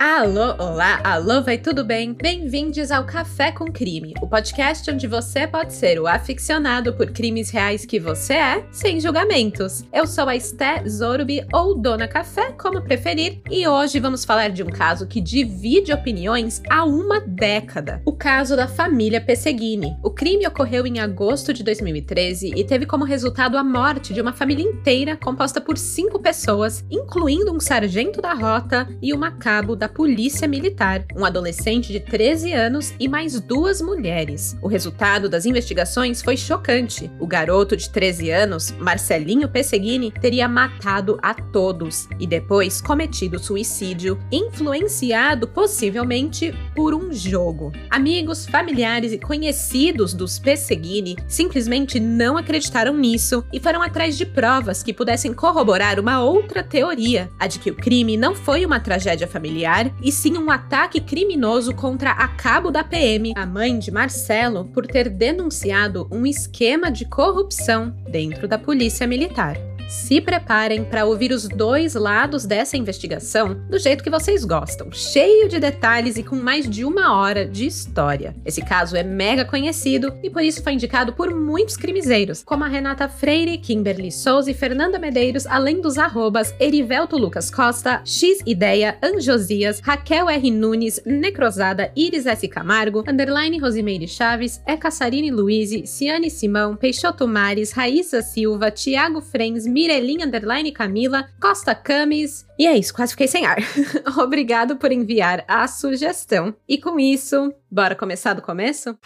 Alô, olá, alô, vai tudo bem? Bem-vindos ao Café com Crime, o podcast onde você pode ser o aficionado por crimes reais que você é, sem julgamentos. Eu sou a Esté Zorubi, ou Dona Café, como preferir, e hoje vamos falar de um caso que divide opiniões há uma década. O caso da família Pesseguini. O crime ocorreu em agosto de 2013 e teve como resultado a morte de uma família inteira composta por cinco pessoas, incluindo um sargento da rota e uma cabo da Polícia Militar, um adolescente de 13 anos e mais duas mulheres. O resultado das investigações foi chocante. O garoto de 13 anos, Marcelinho Pesseguini, teria matado a todos e depois cometido suicídio, influenciado possivelmente por um jogo. Amigos, familiares e conhecidos dos Pesseguini simplesmente não acreditaram nisso e foram atrás de provas que pudessem corroborar uma outra teoria, a de que o crime não foi uma tragédia familiar e sim um ataque criminoso contra a cabo da PM, a mãe de Marcelo, por ter denunciado um esquema de corrupção dentro da Polícia Militar. Se preparem para ouvir os dois lados dessa investigação do jeito que vocês gostam, cheio de detalhes e com mais de uma hora de história. Esse caso é mega conhecido e por isso foi indicado por muitos crimezeiros, como a Renata Freire, Kimberly Souza e Fernanda Medeiros, além dos arrobas Erivelto Lucas Costa, X Ideia, Anjosias, Raquel R. Nunes, Necrosada, Iris S. Camargo, Underline Rosimeire Chaves, E. Luiz, Ciane Simão, Peixoto Mares, Raíssa Silva, Tiago Frens, Mirelinha Underline Camila, Costa Camis. E é isso, quase fiquei sem ar. Obrigado por enviar a sugestão. E com isso, bora começar do começo?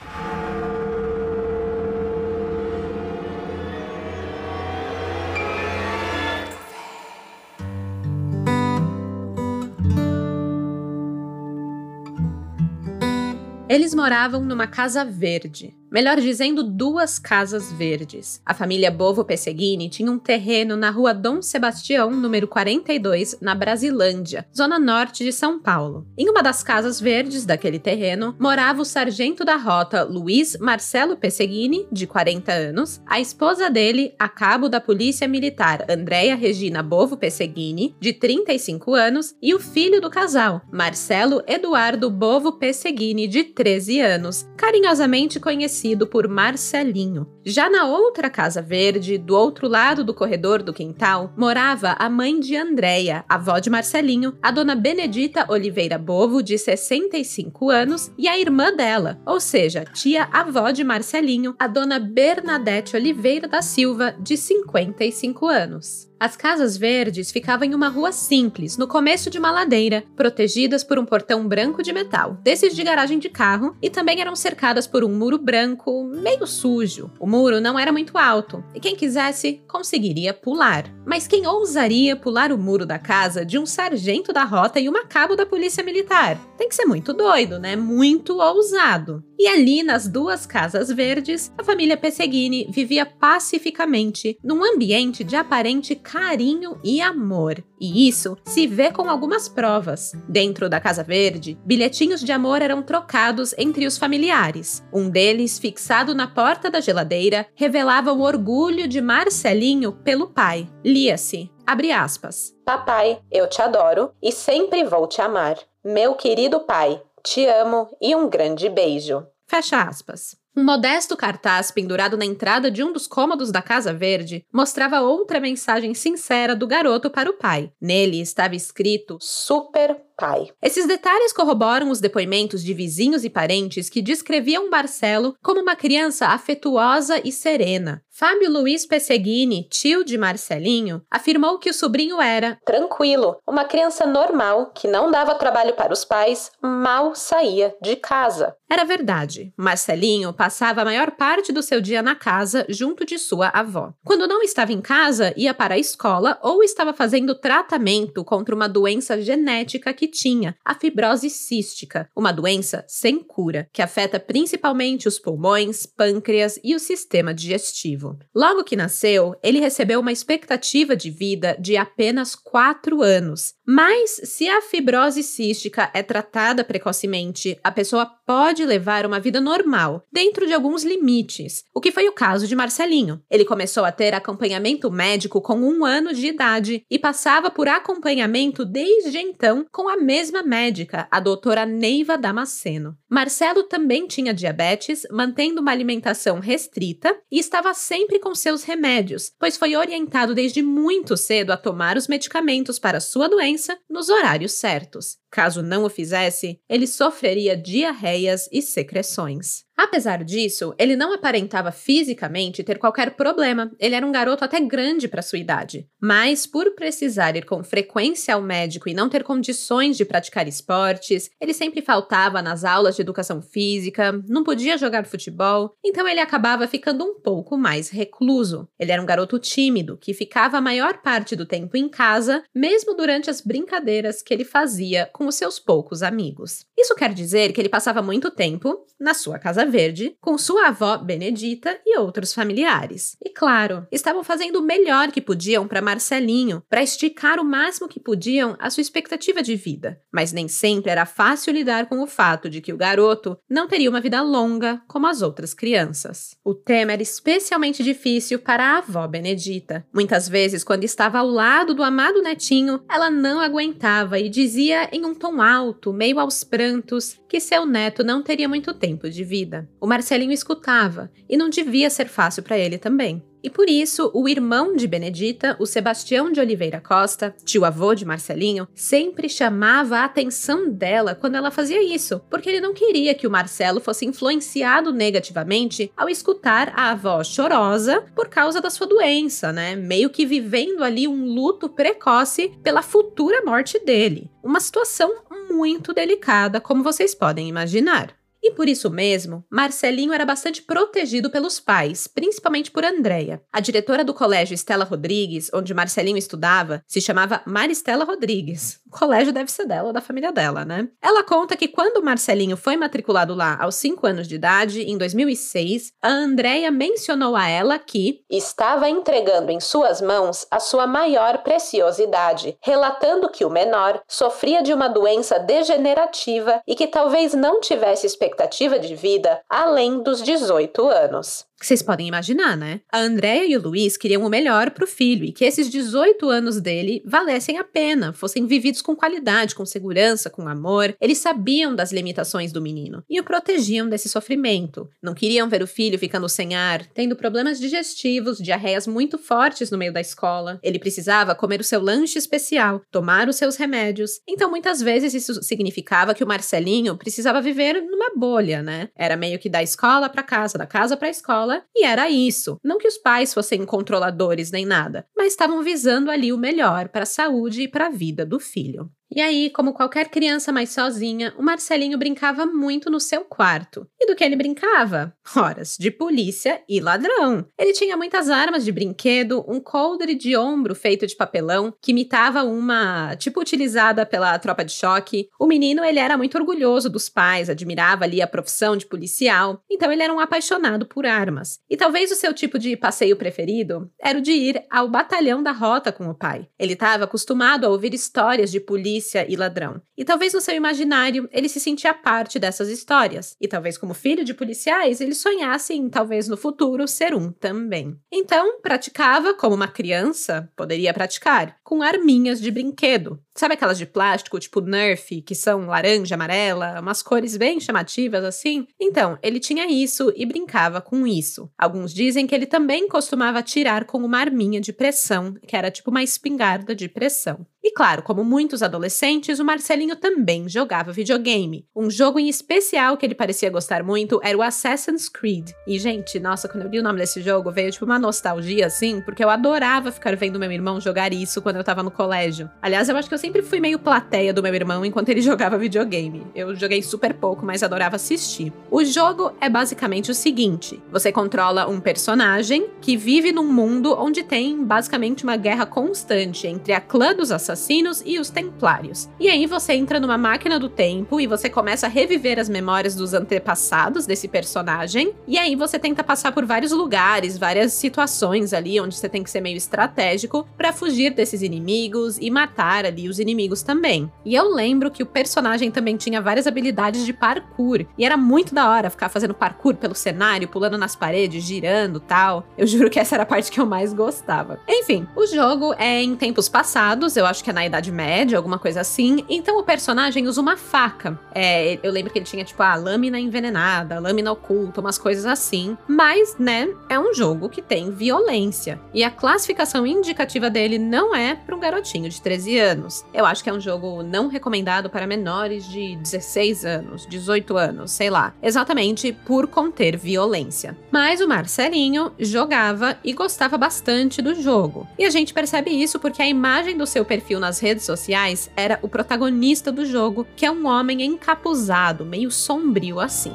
Eles moravam numa casa verde, Melhor dizendo, duas casas verdes. A família Bovo Pesseguini tinha um terreno na rua Dom Sebastião, número 42, na Brasilândia, zona norte de São Paulo. Em uma das casas verdes daquele terreno, morava o sargento da rota Luiz Marcelo Pesseguini, de 40 anos, a esposa dele, a cabo da Polícia Militar Andréia Regina Bovo Pesseguini, de 35 anos, e o filho do casal, Marcelo Eduardo Bovo Pesseguini, de 13 anos, carinhosamente conhecido conhecido por Marcelinho. Já na outra casa verde, do outro lado do corredor do quintal, morava a mãe de Andréia, avó de Marcelinho, a dona Benedita Oliveira Bovo, de 65 anos, e a irmã dela, ou seja, tia-avó de Marcelinho, a dona Bernadette Oliveira da Silva, de 55 anos. As casas verdes ficavam em uma rua simples, no começo de uma ladeira, protegidas por um portão branco de metal, desses de garagem de carro, e também eram cercadas por um muro branco meio sujo. O muro não era muito alto, e quem quisesse conseguiria pular. Mas quem ousaria pular o muro da casa de um sargento da rota e uma cabo da polícia militar? Tem que ser muito doido, né? Muito ousado. E ali, nas duas casas verdes, a família Pesseguini vivia pacificamente, num ambiente de aparente carinho e amor. E isso se vê com algumas provas. Dentro da Casa Verde, bilhetinhos de amor eram trocados entre os familiares. Um deles, fixado na porta da geladeira, revelava o orgulho de Marcelinho pelo pai. Lia-se, abre aspas. Papai, eu te adoro e sempre vou te amar. Meu querido pai, te amo e um grande beijo. Fecha aspas. Um modesto cartaz pendurado na entrada de um dos cômodos da Casa Verde mostrava outra mensagem sincera do garoto para o pai. Nele estava escrito Super pai. Esses detalhes corroboram os depoimentos de vizinhos e parentes que descreviam Marcelo como uma criança afetuosa e serena. Fábio Luiz Pesseguini, tio de Marcelinho, afirmou que o sobrinho era tranquilo, uma criança normal que não dava trabalho para os pais, mal saía de casa. Era verdade. Marcelinho passava a maior parte do seu dia na casa junto de sua avó. Quando não estava em casa, ia para a escola ou estava fazendo tratamento contra uma doença genética que tinha, a fibrose cística, uma doença sem cura, que afeta principalmente os pulmões, pâncreas e o sistema digestivo. Logo que nasceu, ele recebeu uma expectativa de vida de apenas 4 anos. Mas, se a fibrose cística é tratada precocemente, a pessoa pode levar uma vida normal, dentro de alguns limites, o que foi o caso de Marcelinho. Ele começou a ter acompanhamento médico com um ano de idade e passava por acompanhamento desde então com a mesma médica, a doutora Neiva Damasceno. Marcelo também tinha diabetes, mantendo uma alimentação restrita e estava sempre com seus remédios, pois foi orientado desde muito cedo a tomar os medicamentos para sua doença nos horários certos. Caso não o fizesse, ele sofreria diarreias e secreções. Apesar disso, ele não aparentava fisicamente ter qualquer problema. Ele era um garoto até grande para sua idade. Mas, por precisar ir com frequência ao médico e não ter condições de praticar esportes, ele sempre faltava nas aulas de educação física, não podia jogar futebol, então ele acabava ficando um pouco mais recluso. Ele era um garoto tímido que ficava a maior parte do tempo em casa, mesmo durante as brincadeiras que ele fazia com os seus poucos amigos. Isso quer dizer que ele passava muito tempo na sua casa verde com sua avó Benedita e outros familiares. E claro, estavam fazendo o melhor que podiam para Marcelinho, para esticar o máximo que podiam a sua expectativa de vida. Mas nem sempre era fácil lidar com o fato de que o garoto não teria uma vida longa como as outras crianças. O tema era especialmente difícil para a avó Benedita. Muitas vezes, quando estava ao lado do amado netinho, ela não aguentava e dizia em um tom alto, meio aos prantos, que seu neto não teria muito tempo de vida. O Marcelinho escutava e não devia ser fácil para ele também. E por isso, o irmão de Benedita, o Sebastião de Oliveira Costa, tio-avô de Marcelinho, sempre chamava a atenção dela quando ela fazia isso, porque ele não queria que o Marcelo fosse influenciado negativamente ao escutar a avó chorosa por causa da sua doença, né? Meio que vivendo ali um luto precoce pela futura morte dele. Uma situação muito delicada, como vocês podem imaginar. E por isso mesmo, Marcelinho era bastante protegido pelos pais, principalmente por Andréia. A diretora do colégio Estela Rodrigues, onde Marcelinho estudava, se chamava Maristela Rodrigues. O colégio deve ser dela, da família dela, né? Ela conta que quando Marcelinho foi matriculado lá aos 5 anos de idade, em 2006, a Andréia mencionou a ela que estava entregando em suas mãos a sua maior preciosidade, relatando que o menor sofria de uma doença degenerativa e que talvez não tivesse expectativa expectativa de vida além dos 18 anos. Vocês podem imaginar, né? A Andréia e o Luiz queriam o melhor para o filho e que esses 18 anos dele valessem a pena, fossem vividos com qualidade, com segurança, com amor. Eles sabiam das limitações do menino e o protegiam desse sofrimento. Não queriam ver o filho ficando sem ar, tendo problemas digestivos, diarreias muito fortes no meio da escola. Ele precisava comer o seu lanche especial, tomar os seus remédios. Então, muitas vezes isso significava que o Marcelinho precisava viver numa bolha, né? Era meio que da escola para casa, da casa para escola escola e era isso. Não que os pais fossem controladores nem nada, mas estavam visando ali o melhor para a saúde e para a vida do filho. E aí, como qualquer criança mais sozinha, o Marcelinho brincava muito no seu quarto. E do que ele brincava? Horas de polícia e ladrão. Ele tinha muitas armas de brinquedo, um coldre de ombro feito de papelão, que imitava uma, tipo, utilizada pela tropa de choque. O menino, ele era muito orgulhoso dos pais, admirava ali a profissão de policial, então ele era um apaixonado por armas. E talvez o seu tipo de passeio preferido era o de ir ao batalhão da rota com o pai. Ele estava acostumado a ouvir histórias de polícia polícia e ladrão. E talvez no seu imaginário ele se sentia parte dessas histórias. E talvez como filho de policiais ele sonhasse em talvez no futuro ser um também. Então, praticava como uma criança poderia praticar, com arminhas de brinquedo. Sabe aquelas de plástico, tipo Nerf, que são laranja, amarela, umas cores bem chamativas assim? Então, ele tinha isso e brincava com isso. Alguns dizem que ele também costumava atirar com uma arminha de pressão, que era tipo uma espingarda de pressão. E claro, como muitos adolescentes, o Marcelinho também jogava videogame. Um jogo em especial que ele parecia gostar muito era o Assassin's Creed. E, gente, nossa, quando eu li o nome desse jogo, veio tipo uma nostalgia assim, porque eu adorava ficar vendo meu irmão jogar isso quando eu tava no colégio. Aliás, eu acho que eu sempre fui meio plateia do meu irmão enquanto ele jogava videogame. Eu joguei super pouco, mas adorava assistir. O jogo é basicamente o seguinte: você controla um personagem que vive num mundo onde tem basicamente uma guerra constante entre a clã dos assassinos e os templários. E aí você entra numa máquina do tempo e você começa a reviver as memórias dos antepassados desse personagem. E aí você tenta passar por vários lugares, várias situações ali onde você tem que ser meio estratégico para fugir desses inimigos e matar ali os inimigos também. E eu lembro que o personagem também tinha várias habilidades de parkour e era muito da hora ficar fazendo parkour pelo cenário, pulando nas paredes, girando, tal. Eu juro que essa era a parte que eu mais gostava. Enfim, o jogo é em tempos passados, eu acho que é na Idade Média, alguma coisa assim. Então o personagem usa uma faca. É, eu lembro que ele tinha, tipo, a lâmina envenenada, lâmina oculta, umas coisas assim. Mas, né, é um jogo que tem violência. E a classificação indicativa dele não é para um garotinho de 13 anos. Eu acho que é um jogo não recomendado para menores de 16 anos, 18 anos, sei lá. Exatamente por conter violência. Mas o Marcelinho jogava e gostava bastante do jogo. E a gente percebe isso porque a imagem do seu perfil nas redes sociais era o protagonista do jogo, que é um homem encapuzado, meio sombrio assim.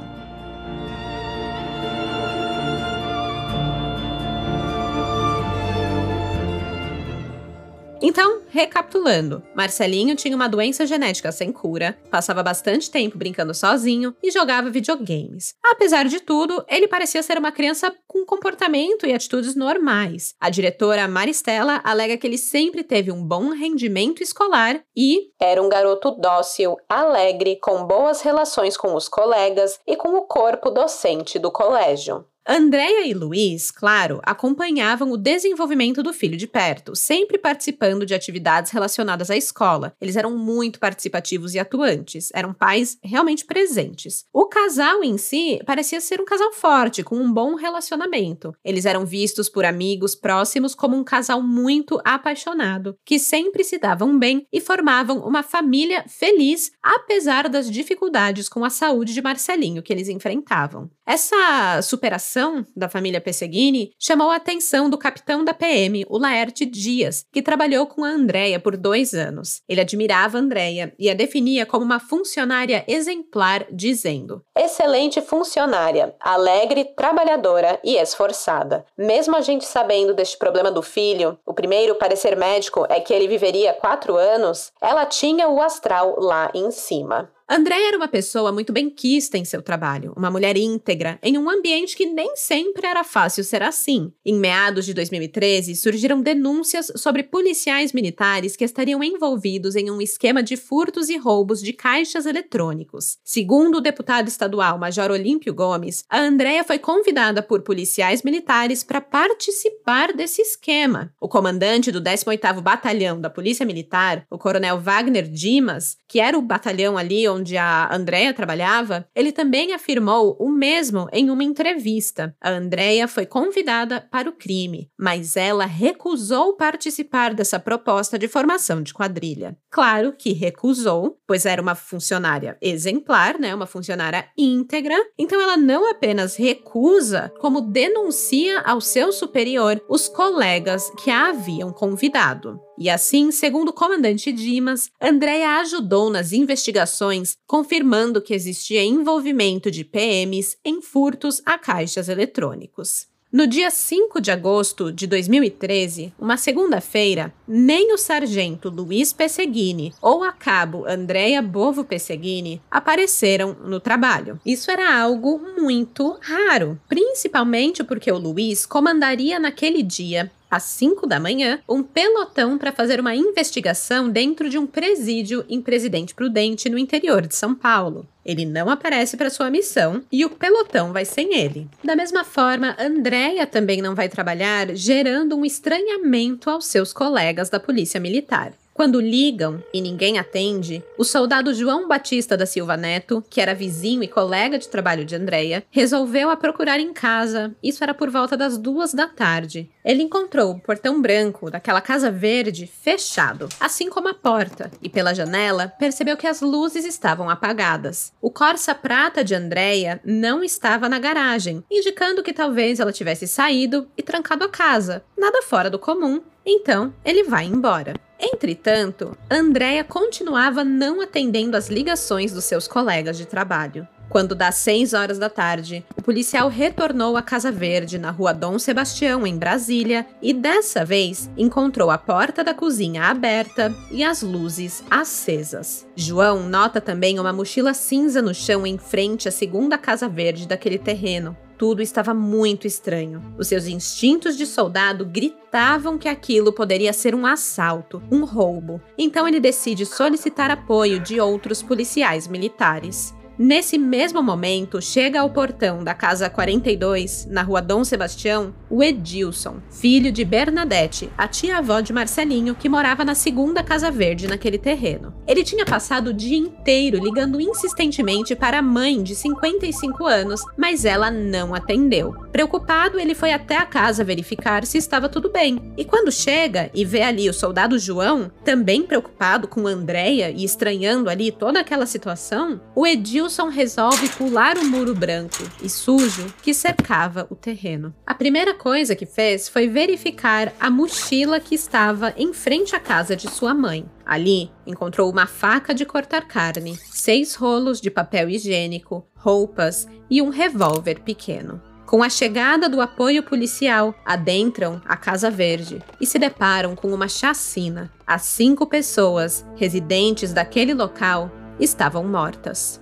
Então, recapitulando, Marcelinho tinha uma doença genética sem cura, passava bastante tempo brincando sozinho e jogava videogames. Apesar de tudo, ele parecia ser uma criança com comportamento e atitudes normais. A diretora Maristela alega que ele sempre teve um bom rendimento escolar e era um garoto dócil, alegre, com boas relações com os colegas e com o corpo docente do colégio. Andréia e Luiz, claro, acompanhavam o desenvolvimento do filho de perto, sempre participando de atividades relacionadas à escola. Eles eram muito participativos e atuantes, eram pais realmente presentes. O casal em si parecia ser um casal forte, com um bom relacionamento. Eles eram vistos por amigos próximos como um casal muito apaixonado, que sempre se davam bem e formavam uma família feliz, apesar das dificuldades com a saúde de Marcelinho que eles enfrentavam. Essa superação da família Pesseguini chamou a atenção do capitão da PM, o Laerte Dias, que trabalhou com a Andrea por dois anos. Ele admirava a Andrea e a definia como uma funcionária exemplar, dizendo: Excelente funcionária, alegre, trabalhadora e esforçada. Mesmo a gente sabendo deste problema do filho, o primeiro parecer médico é que ele viveria quatro anos, ela tinha o astral lá em cima. Andréia era uma pessoa muito benquista em seu trabalho, uma mulher íntegra, em um ambiente que nem sempre era fácil ser assim. Em meados de 2013, surgiram denúncias sobre policiais militares que estariam envolvidos em um esquema de furtos e roubos de caixas eletrônicos. Segundo o deputado estadual Major Olímpio Gomes, a Andréia foi convidada por policiais militares para participar desse esquema. O comandante do 18º Batalhão da Polícia Militar, o coronel Wagner Dimas, que era o batalhão ali onde onde a Andrea trabalhava, ele também afirmou o mesmo em uma entrevista. A Andrea foi convidada para o crime, mas ela recusou participar dessa proposta de formação de quadrilha. Claro que recusou, pois era uma funcionária exemplar, né, uma funcionária íntegra. Então ela não apenas recusa, como denuncia ao seu superior os colegas que a haviam convidado. E assim, segundo o comandante Dimas, Andrea ajudou nas investigações, confirmando que existia envolvimento de PMs em furtos a caixas eletrônicos. No dia 5 de agosto de 2013, uma segunda-feira, nem o sargento Luiz Pesseguini ou a cabo Andrea Bovo Pesseguini apareceram no trabalho. Isso era algo muito raro, principalmente porque o Luiz comandaria naquele dia às 5 da manhã, um pelotão para fazer uma investigação dentro de um presídio em Presidente Prudente, no interior de São Paulo. Ele não aparece para sua missão e o pelotão vai sem ele. Da mesma forma, Andréia também não vai trabalhar, gerando um estranhamento aos seus colegas da Polícia Militar. Quando ligam e ninguém atende, o soldado João Batista da Silva Neto, que era vizinho e colega de trabalho de Andréia, resolveu a procurar em casa. Isso era por volta das duas da tarde. Ele encontrou o portão branco daquela casa verde fechado, assim como a porta, e pela janela percebeu que as luzes estavam apagadas. O Corsa prata de Andréia não estava na garagem, indicando que talvez ela tivesse saído e trancado a casa. Nada fora do comum. Então, ele vai embora. Entretanto, Andrea continuava não atendendo as ligações dos seus colegas de trabalho. Quando das 6 horas da tarde, o policial retornou à Casa Verde, na rua Dom Sebastião, em Brasília, e dessa vez encontrou a porta da cozinha aberta e as luzes acesas. João nota também uma mochila cinza no chão em frente à segunda Casa Verde daquele terreno. Tudo estava muito estranho. Os seus instintos de soldado gritavam que aquilo poderia ser um assalto, um roubo. Então ele decide solicitar apoio de outros policiais militares. Nesse mesmo momento, chega ao portão da casa 42, na rua Dom Sebastião, o Edilson, filho de Bernadette, a tia-avó de Marcelinho, que morava na segunda Casa Verde naquele terreno. Ele tinha passado o dia inteiro ligando insistentemente para a mãe de 55 anos, mas ela não atendeu. Preocupado, ele foi até a casa verificar se estava tudo bem. E quando chega e vê ali o soldado João, também preocupado com Andréia e estranhando ali toda aquela situação, o Edilson resolve pular o muro branco e sujo que cercava o terreno. A primeira coisa que fez foi verificar a mochila que estava em frente à casa de sua mãe. Ali, encontrou uma faca de cortar carne, seis rolos de papel higiênico, roupas e um revólver pequeno. Com a chegada do apoio policial, adentram a Casa Verde e se deparam com uma chacina. As cinco pessoas residentes daquele local estavam mortas.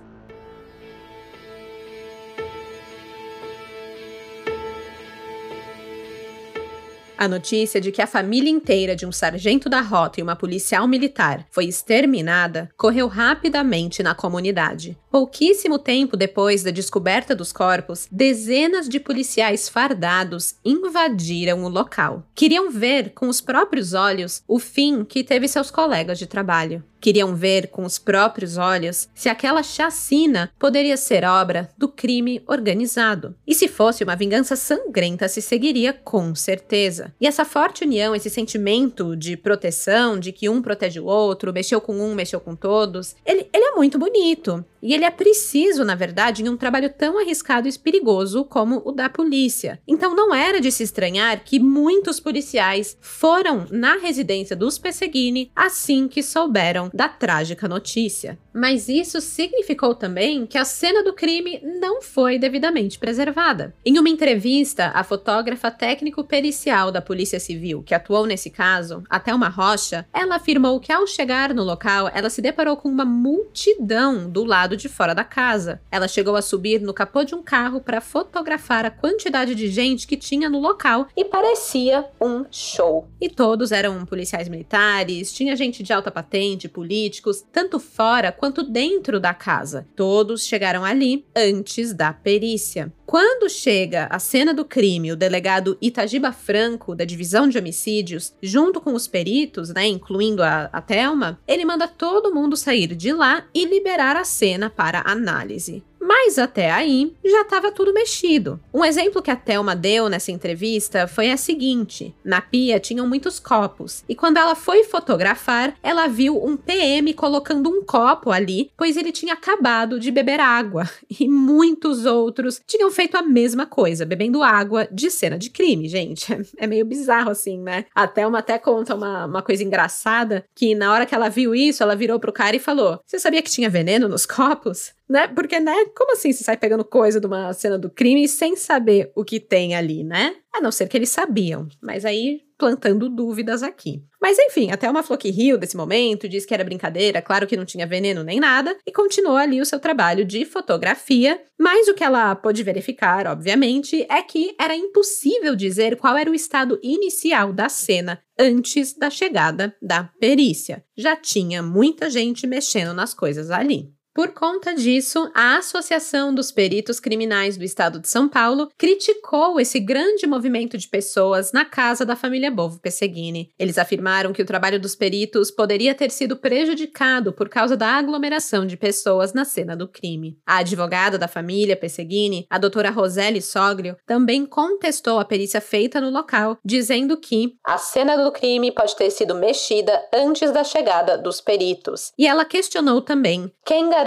A notícia de que a família inteira de um sargento da rota e uma policial militar foi exterminada correu rapidamente na comunidade. Pouquíssimo tempo depois da descoberta dos corpos, dezenas de policiais fardados invadiram o local. Queriam ver com os próprios olhos o fim que teve seus colegas de trabalho. Queriam ver com os próprios olhos se aquela chacina poderia ser obra do crime organizado. E se fosse uma vingança sangrenta, se seguiria com certeza. E essa forte união, esse sentimento de proteção, de que um protege o outro, mexeu com um, mexeu com todos, ele, ele é muito bonito. E ele é preciso, na verdade, em um trabalho tão arriscado e perigoso como o da polícia. Então não era de se estranhar que muitos policiais foram na residência dos Pesseguini assim que souberam da trágica notícia. Mas isso significou também que a cena do crime não foi devidamente preservada. Em uma entrevista, a fotógrafa técnico-pericial da Polícia Civil, que atuou nesse caso, até uma rocha, ela afirmou que ao chegar no local, ela se deparou com uma multidão do lado de fora da casa. Ela chegou a subir no capô de um carro para fotografar a quantidade de gente que tinha no local e parecia um show. E todos eram policiais militares, tinha gente de alta patente, políticos, tanto fora quanto quanto dentro da casa. Todos chegaram ali antes da perícia. Quando chega a cena do crime, o delegado Itagiba Franco, da divisão de homicídios, junto com os peritos, né, incluindo a, a Thelma, ele manda todo mundo sair de lá e liberar a cena para análise. Mas até aí já estava tudo mexido. Um exemplo que a Thelma deu nessa entrevista foi a seguinte: na pia tinham muitos copos, e quando ela foi fotografar, ela viu um PM colocando um copo ali, pois ele tinha acabado de beber água, e muitos outros tinham feito a mesma coisa, bebendo água de cena de crime, gente. É meio bizarro assim, né? A Thelma até conta uma, uma coisa engraçada: que na hora que ela viu isso, ela virou pro cara e falou: Você sabia que tinha veneno nos copos? Né? Porque, né? Como assim você sai pegando coisa de uma cena do crime sem saber o que tem ali, né? A não ser que eles sabiam. Mas aí, plantando dúvidas aqui. Mas enfim, até uma Flock riu desse momento, disse que era brincadeira, claro que não tinha veneno nem nada, e continuou ali o seu trabalho de fotografia. Mas o que ela pôde verificar, obviamente, é que era impossível dizer qual era o estado inicial da cena antes da chegada da perícia. Já tinha muita gente mexendo nas coisas ali. Por conta disso, a Associação dos Peritos Criminais do Estado de São Paulo criticou esse grande movimento de pessoas na casa da família Bovo Pesseguini. Eles afirmaram que o trabalho dos peritos poderia ter sido prejudicado por causa da aglomeração de pessoas na cena do crime. A advogada da família Pesseguini, a doutora Roseli Soglio, também contestou a perícia feita no local, dizendo que a cena do crime pode ter sido mexida antes da chegada dos peritos. E ela questionou também quem garante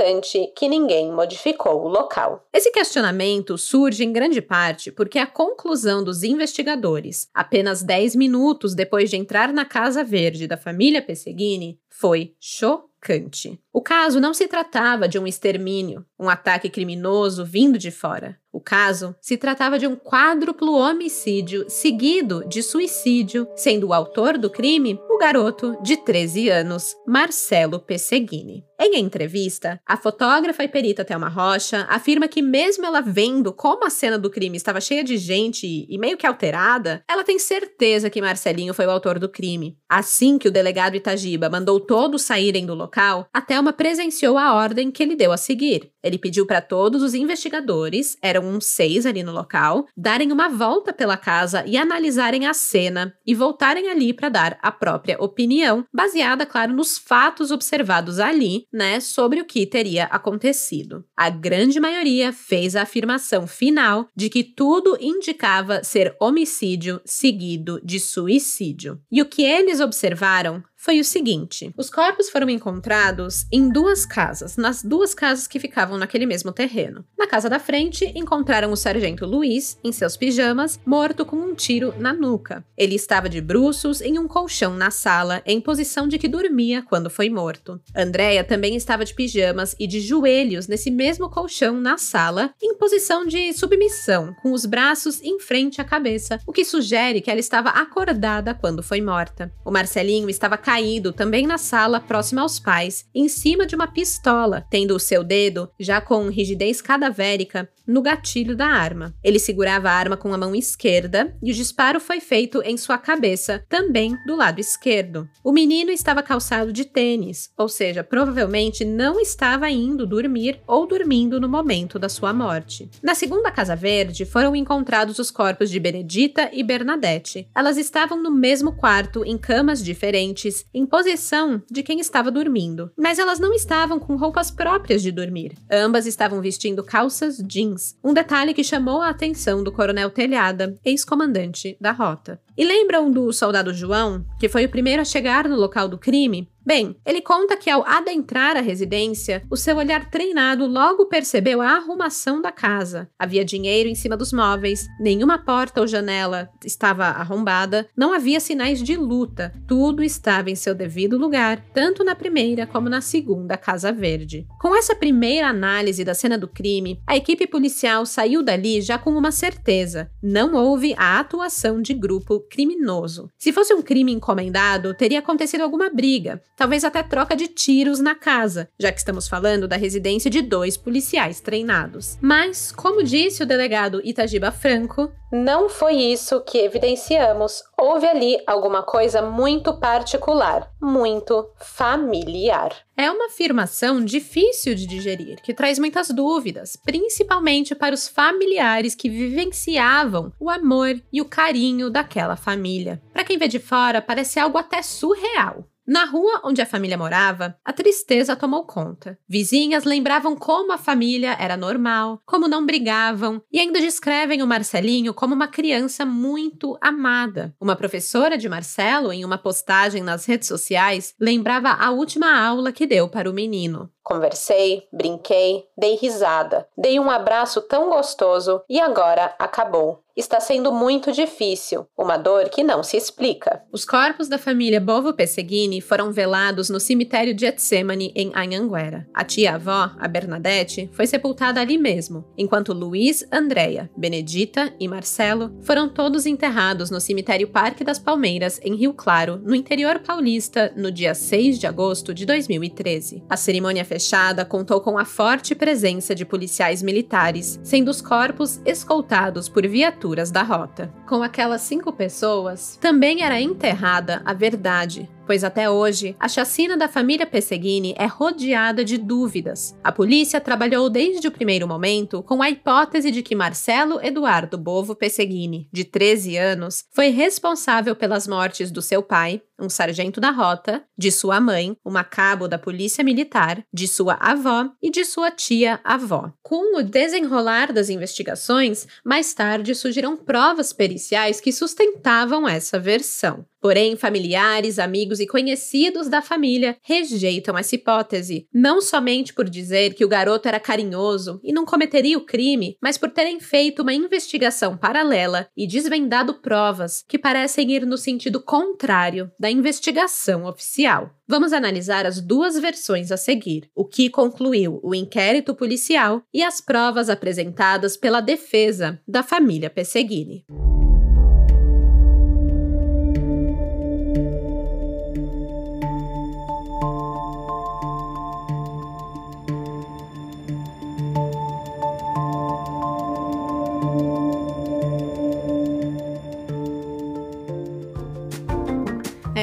que ninguém modificou o local. Esse questionamento surge em grande parte porque a conclusão dos investigadores, apenas 10 minutos depois de entrar na Casa Verde da família Pesseguini, foi chocante. O caso não se tratava de um extermínio, um ataque criminoso vindo de fora. O caso se tratava de um quádruplo homicídio seguido de suicídio, sendo o autor do crime o garoto de 13 anos, Marcelo Pesseguini. Em entrevista, a fotógrafa e perita Thelma Rocha afirma que, mesmo ela vendo como a cena do crime estava cheia de gente e meio que alterada, ela tem certeza que Marcelinho foi o autor do crime. Assim que o delegado Itagiba mandou todos saírem do local, a Thelma presenciou a ordem que ele deu a seguir. Ele pediu para todos os investigadores, eram uns seis ali no local, darem uma volta pela casa e analisarem a cena e voltarem ali para dar a própria opinião, baseada, claro, nos fatos observados ali, né, sobre o que teria acontecido. A grande maioria fez a afirmação final de que tudo indicava ser homicídio seguido de suicídio. E o que eles observaram foi o seguinte: os corpos foram encontrados em duas casas, nas duas casas que ficavam naquele mesmo terreno. Na casa da frente, encontraram o sargento Luiz, em seus pijamas, morto com um tiro na nuca. Ele estava de bruços em um colchão na sala, em posição de que dormia quando foi morto. Andréia também estava de pijamas e de joelhos nesse mesmo colchão na sala, em posição de submissão, com os braços em frente à cabeça, o que sugere que ela estava acordada quando foi morta. O Marcelinho estava caído também na sala próxima aos pais, em cima de uma pistola, tendo o seu dedo, já com rigidez cadavérica, no gatilho da arma. Ele segurava a arma com a mão esquerda e o disparo foi feito em sua cabeça, também do lado esquerdo. O menino estava calçado de tênis, ou seja, provavelmente não estava indo dormir ou dormindo no momento da sua morte. Na segunda Casa Verde foram encontrados os corpos de Benedita e Bernadette. Elas estavam no mesmo quarto, em camas diferentes, em posição de quem estava dormindo, mas elas não estavam com roupas próprias de dormir. Ambas estavam vestindo calças jeans, um detalhe que chamou a atenção do coronel Telhada, ex-comandante da rota. E lembram do soldado João, que foi o primeiro a chegar no local do crime? Bem, ele conta que ao adentrar a residência, o seu olhar treinado logo percebeu a arrumação da casa. Havia dinheiro em cima dos móveis, nenhuma porta ou janela estava arrombada, não havia sinais de luta, tudo estava em seu devido lugar, tanto na primeira como na segunda Casa Verde. Com essa primeira análise da cena do crime, a equipe policial saiu dali já com uma certeza: não houve a atuação de grupo criminoso. Se fosse um crime encomendado, teria acontecido alguma briga, talvez até troca de tiros na casa, já que estamos falando da residência de dois policiais treinados. Mas, como disse o delegado Itagiba Franco, não foi isso que evidenciamos. Houve ali alguma coisa muito particular, muito familiar. É uma afirmação difícil de digerir, que traz muitas dúvidas, principalmente para os familiares que vivenciavam o amor e o carinho daquela família. Para quem vê de fora, parece algo até surreal. Na rua onde a família morava, a tristeza tomou conta. Vizinhas lembravam como a família era normal, como não brigavam, e ainda descrevem o Marcelinho como uma criança muito amada. Uma professora de Marcelo, em uma postagem nas redes sociais, lembrava a última aula que deu para o menino. Conversei, brinquei, dei risada, dei um abraço tão gostoso e agora acabou. Está sendo muito difícil, uma dor que não se explica. Os corpos da família Bovo Pesseguini foram velados no cemitério de Getsemane, em Anhanguera. A tia-avó, a Bernadette, foi sepultada ali mesmo, enquanto Luiz, Andréia, Benedita e Marcelo foram todos enterrados no cemitério Parque das Palmeiras, em Rio Claro, no interior paulista, no dia 6 de agosto de 2013. A cerimônia fechada contou com a forte presença de policiais militares, sendo os corpos escoltados por viaturas da rota. Com aquelas cinco pessoas, também era enterrada a verdade, pois até hoje a chacina da família Pesseguini é rodeada de dúvidas. A polícia trabalhou desde o primeiro momento com a hipótese de que Marcelo Eduardo Bovo Pesseguini, de 13 anos, foi responsável pelas mortes do seu pai, um sargento da rota, de sua mãe, uma cabo da polícia militar, de sua avó e de sua tia-avó. Com o desenrolar das investigações, mais tarde surgiram provas periciais que sustentavam essa versão. Porém, familiares, amigos e conhecidos da família rejeitam essa hipótese, não somente por dizer que o garoto era carinhoso e não cometeria o crime, mas por terem feito uma investigação paralela e desvendado provas que parecem ir no sentido contrário da investigação oficial. Vamos analisar as duas versões a seguir, o que concluiu o inquérito policial e as provas apresentadas pela defesa da família Pesseguini.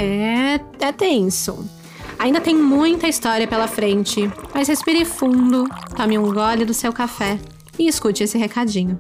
É, é tenso. Ainda tem muita história pela frente, mas respire fundo, tome um gole do seu café e escute esse recadinho.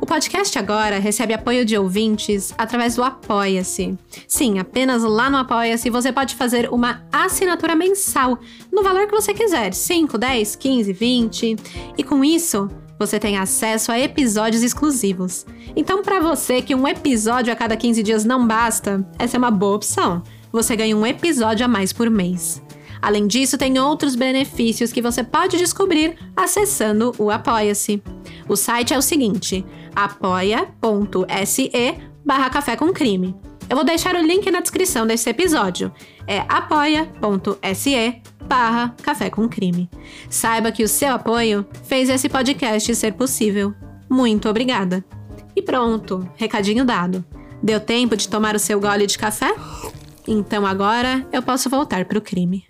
O podcast agora recebe apoio de ouvintes através do Apoia-se. Sim, apenas lá no Apoia-se você pode fazer uma assinatura mensal no valor que você quiser 5, 10, 15, 20 e com isso você tem acesso a episódios exclusivos. Então, para você que um episódio a cada 15 dias não basta, essa é uma boa opção. Você ganha um episódio a mais por mês. Além disso, tem outros benefícios que você pode descobrir acessando o Apoia-se. O site é o seguinte: apoia.se barra café com crime. Eu vou deixar o link na descrição desse episódio. É apoia.se barra Café com Crime. Saiba que o seu apoio fez esse podcast ser possível. Muito obrigada. E pronto, recadinho dado. Deu tempo de tomar o seu gole de café? Então agora eu posso voltar para o crime.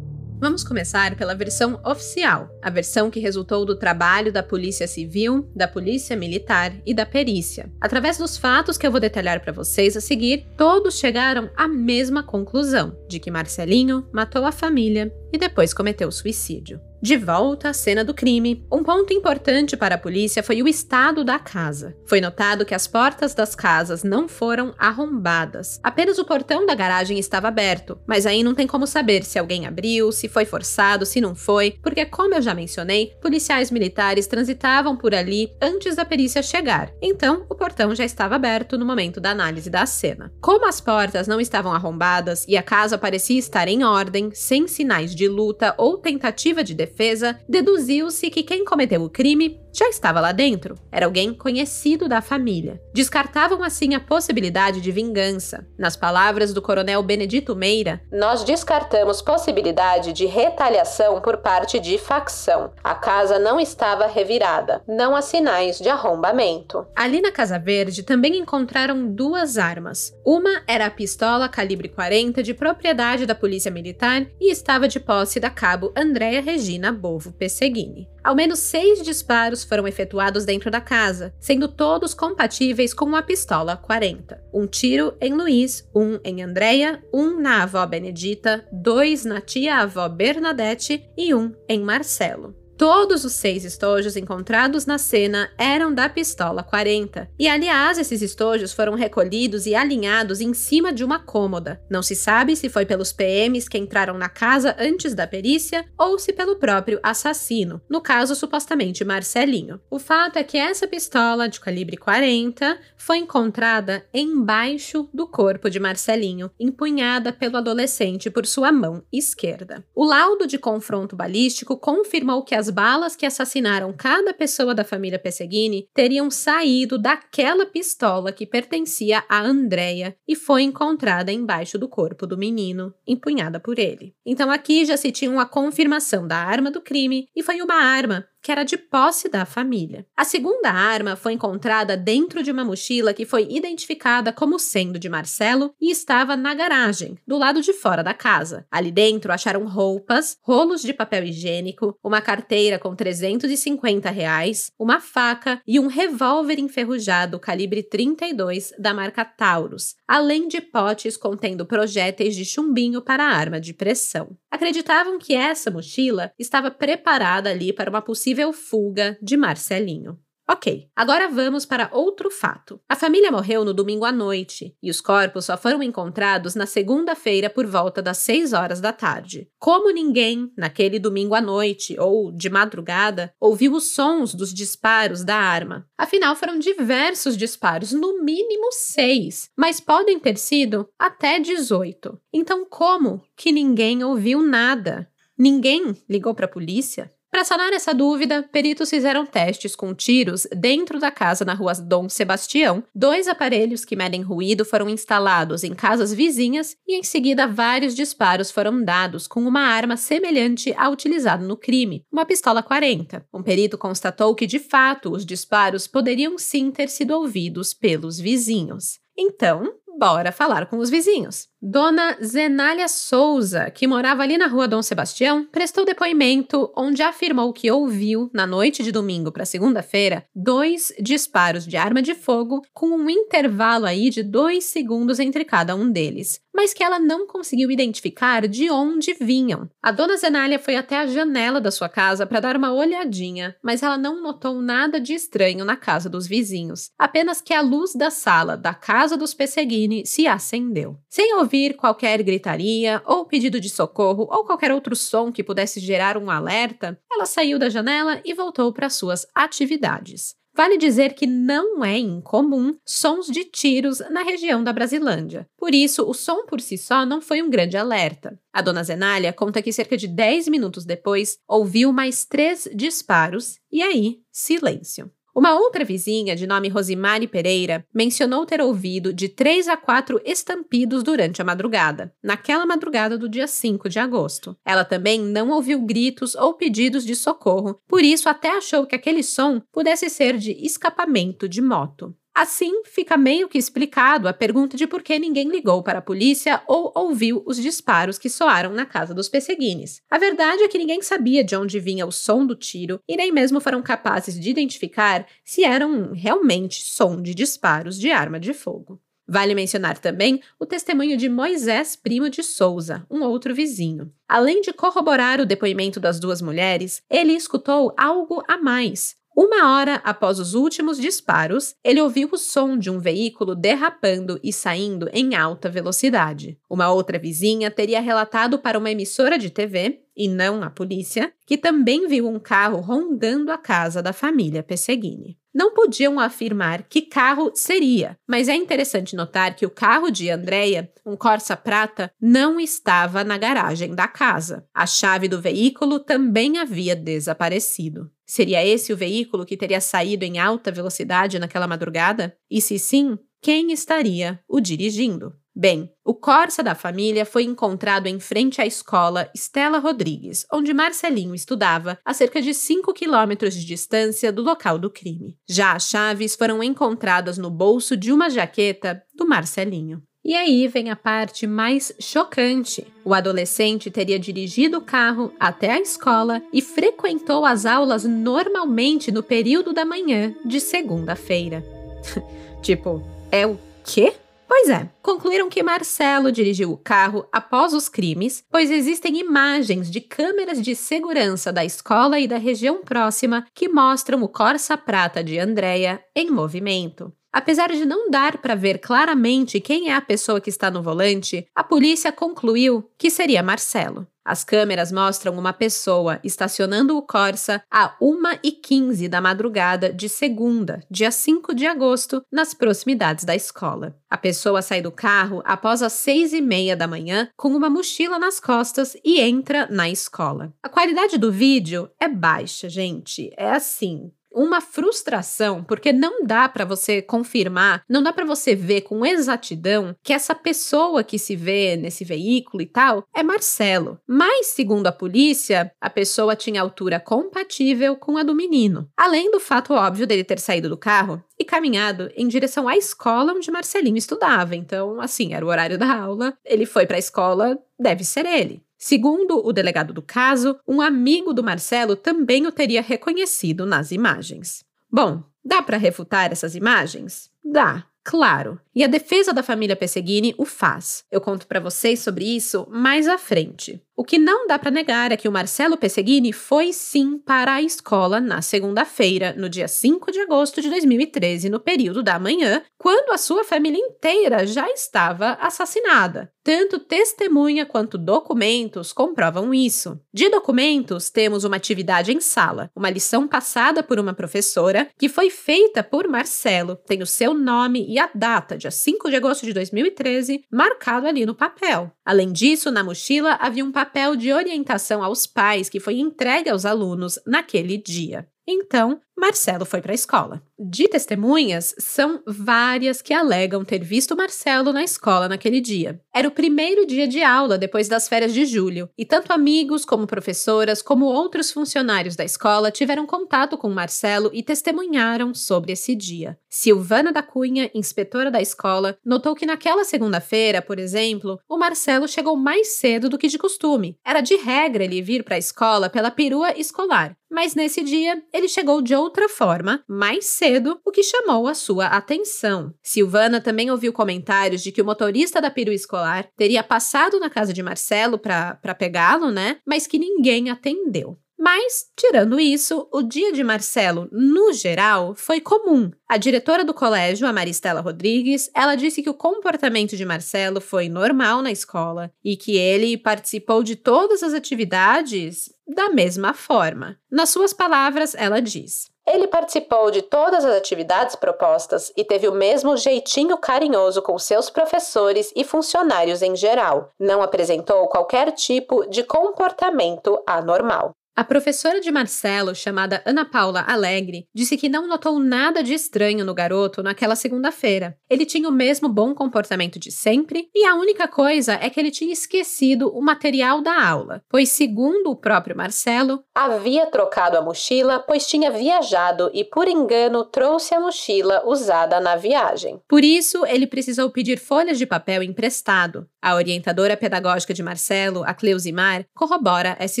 Vamos começar pela versão oficial, a versão que resultou do trabalho da Polícia Civil, da Polícia Militar e da Perícia. Através dos fatos que eu vou detalhar para vocês a seguir, todos chegaram à mesma conclusão: de que Marcelinho matou a família e depois cometeu suicídio. De volta à cena do crime, um ponto importante para a polícia foi o estado da casa. Foi notado que as portas das casas não foram arrombadas. Apenas o portão da garagem estava aberto, mas aí não tem como saber se alguém abriu, se foi forçado, se não foi, porque, como eu já mencionei, policiais militares transitavam por ali antes da perícia chegar. Então, o portão já estava aberto no momento da análise da cena. Como as portas não estavam arrombadas e a casa parecia estar em ordem, sem sinais de luta ou tentativa de defesa, defesa, deduziu-se que quem cometeu o crime já estava lá dentro. Era alguém conhecido da família. Descartavam assim a possibilidade de vingança. Nas palavras do coronel Benedito Meira, nós descartamos possibilidade de retaliação por parte de facção. A casa não estava revirada. Não há sinais de arrombamento. Ali na Casa Verde também encontraram duas armas. Uma era a pistola calibre 40 de propriedade da Polícia Militar e estava de posse da cabo Andréa Regina Bovo Pesseguini. Ao menos seis disparos foram efetuados dentro da casa, sendo todos compatíveis com uma pistola 40. Um tiro em Luiz, um em Andréia, um na avó Benedita, dois na tia-avó Bernadette e um em Marcelo. Todos os seis estojos encontrados na cena eram da pistola 40. E aliás, esses estojos foram recolhidos e alinhados em cima de uma cômoda. Não se sabe se foi pelos PMs que entraram na casa antes da perícia ou se pelo próprio assassino, no caso supostamente Marcelinho. O fato é que essa pistola de calibre 40 foi encontrada embaixo do corpo de Marcelinho, empunhada pelo adolescente por sua mão esquerda. O laudo de confronto balístico confirmou que as as balas que assassinaram cada pessoa da família Pesseguini teriam saído daquela pistola que pertencia a Andrea e foi encontrada embaixo do corpo do menino, empunhada por ele. Então aqui já se tinha uma confirmação da arma do crime e foi uma arma que era de posse da família. A segunda arma foi encontrada dentro de uma mochila que foi identificada como sendo de Marcelo e estava na garagem, do lado de fora da casa. Ali dentro acharam roupas, rolos de papel higiênico, uma carteira com 350 reais, uma faca e um revólver enferrujado calibre 32 da marca Taurus, além de potes contendo projéteis de chumbinho para arma de pressão. Acreditavam que essa mochila estava preparada ali para uma possível possível fuga de Marcelinho. Ok, agora vamos para outro fato. A família morreu no domingo à noite e os corpos só foram encontrados na segunda-feira por volta das 6 horas da tarde. Como ninguém, naquele domingo à noite ou de madrugada, ouviu os sons dos disparos da arma. Afinal, foram diversos disparos, no mínimo seis, mas podem ter sido até 18. Então, como que ninguém ouviu nada? Ninguém ligou para a polícia? Para sanar essa dúvida, peritos fizeram testes com tiros dentro da casa na rua Dom Sebastião. Dois aparelhos que medem ruído foram instalados em casas vizinhas e, em seguida, vários disparos foram dados com uma arma semelhante à utilizada no crime, uma pistola 40. Um perito constatou que, de fato, os disparos poderiam sim ter sido ouvidos pelos vizinhos. Então, bora falar com os vizinhos. Dona Zenália Souza, que morava ali na rua Dom Sebastião, prestou depoimento onde afirmou que ouviu, na noite de domingo para segunda-feira, dois disparos de arma de fogo com um intervalo aí de dois segundos entre cada um deles, mas que ela não conseguiu identificar de onde vinham. A dona Zenália foi até a janela da sua casa para dar uma olhadinha, mas ela não notou nada de estranho na casa dos vizinhos, apenas que a luz da sala da casa dos Pesseguini se acendeu. Sem ouvir qualquer gritaria ou pedido de socorro ou qualquer outro som que pudesse gerar um alerta, ela saiu da janela e voltou para suas atividades. Vale dizer que não é incomum sons de tiros na região da Brasilândia. Por isso, o som por si só não foi um grande alerta. A dona Zenália conta que cerca de 10 minutos depois ouviu mais três disparos e aí, silêncio. Uma outra vizinha, de nome Rosimari Pereira, mencionou ter ouvido de três a quatro estampidos durante a madrugada, naquela madrugada do dia 5 de agosto. Ela também não ouviu gritos ou pedidos de socorro, por isso até achou que aquele som pudesse ser de escapamento de moto. Assim, fica meio que explicado a pergunta de por que ninguém ligou para a polícia ou ouviu os disparos que soaram na casa dos Pesseguines. A verdade é que ninguém sabia de onde vinha o som do tiro e nem mesmo foram capazes de identificar se eram realmente som de disparos de arma de fogo. Vale mencionar também o testemunho de Moisés Primo de Souza, um outro vizinho. Além de corroborar o depoimento das duas mulheres, ele escutou algo a mais. Uma hora após os últimos disparos, ele ouviu o som de um veículo derrapando e saindo em alta velocidade. Uma outra vizinha teria relatado para uma emissora de TV, e não a polícia, que também viu um carro rondando a casa da família Pesseguini. Não podiam afirmar que carro seria, mas é interessante notar que o carro de Andrea, um Corsa prata, não estava na garagem da casa. A chave do veículo também havia desaparecido. Seria esse o veículo que teria saído em alta velocidade naquela madrugada? E se sim, quem estaria o dirigindo? Bem, o Corsa da família foi encontrado em frente à escola Stella Rodrigues, onde Marcelinho estudava, a cerca de 5 quilômetros de distância do local do crime. Já as chaves foram encontradas no bolso de uma jaqueta do Marcelinho. E aí vem a parte mais chocante. O adolescente teria dirigido o carro até a escola e frequentou as aulas normalmente no período da manhã de segunda-feira. tipo, é o quê? Pois é, concluíram que Marcelo dirigiu o carro após os crimes, pois existem imagens de câmeras de segurança da escola e da região próxima que mostram o Corsa Prata de Andréia em movimento. Apesar de não dar para ver claramente quem é a pessoa que está no volante, a polícia concluiu que seria Marcelo. As câmeras mostram uma pessoa estacionando o Corsa a 1h15 da madrugada de segunda, dia 5 de agosto, nas proximidades da escola. A pessoa sai do carro após as 6h30 da manhã com uma mochila nas costas e entra na escola. A qualidade do vídeo é baixa, gente. É assim uma frustração, porque não dá para você confirmar, não dá para você ver com exatidão que essa pessoa que se vê nesse veículo e tal é Marcelo. Mas, segundo a polícia, a pessoa tinha altura compatível com a do menino. Além do fato óbvio dele ter saído do carro e caminhado em direção à escola onde Marcelinho estudava. Então, assim, era o horário da aula, ele foi para a escola, deve ser ele. Segundo o delegado do caso, um amigo do Marcelo também o teria reconhecido nas imagens. Bom, dá para refutar essas imagens? Dá, claro. E a defesa da família Pesseguini o faz. Eu conto para vocês sobre isso mais à frente. O que não dá para negar é que o Marcelo Pesseguini foi sim para a escola na segunda-feira, no dia 5 de agosto de 2013, no período da manhã, quando a sua família inteira já estava assassinada. Tanto testemunha quanto documentos comprovam isso. De documentos, temos uma atividade em sala, uma lição passada por uma professora, que foi feita por Marcelo, tem o seu nome e a data, dia 5 de agosto de 2013, marcado ali no papel. Além disso, na mochila havia um papel de orientação aos pais que foi entregue aos alunos naquele dia. Então, Marcelo foi para a escola. De testemunhas, são várias que alegam ter visto Marcelo na escola naquele dia. Era o primeiro dia de aula depois das férias de julho, e tanto amigos como professoras, como outros funcionários da escola tiveram contato com Marcelo e testemunharam sobre esse dia. Silvana da Cunha, inspetora da escola, notou que naquela segunda-feira, por exemplo, o Marcelo chegou mais cedo do que de costume. Era de regra ele vir para a escola pela perua escolar, mas nesse dia ele chegou de outra forma, mais cedo, o que chamou a sua atenção. Silvana também ouviu comentários de que o motorista da perua escolar teria passado na casa de Marcelo para pegá-lo, né? Mas que ninguém atendeu. Mas, tirando isso, o dia de Marcelo, no geral, foi comum. A diretora do colégio, a Maristela Rodrigues, ela disse que o comportamento de Marcelo foi normal na escola e que ele participou de todas as atividades da mesma forma. Nas suas palavras, ela diz: ele participou de todas as atividades propostas e teve o mesmo jeitinho carinhoso com seus professores e funcionários em geral. Não apresentou qualquer tipo de comportamento anormal. A professora de Marcelo, chamada Ana Paula Alegre, disse que não notou nada de estranho no garoto naquela segunda-feira. Ele tinha o mesmo bom comportamento de sempre e a única coisa é que ele tinha esquecido o material da aula, pois, segundo o próprio Marcelo, havia trocado a mochila, pois tinha viajado e, por engano, trouxe a mochila usada na viagem. Por isso, ele precisou pedir folhas de papel emprestado. A orientadora pedagógica de Marcelo, a Cleusimar, corrobora essa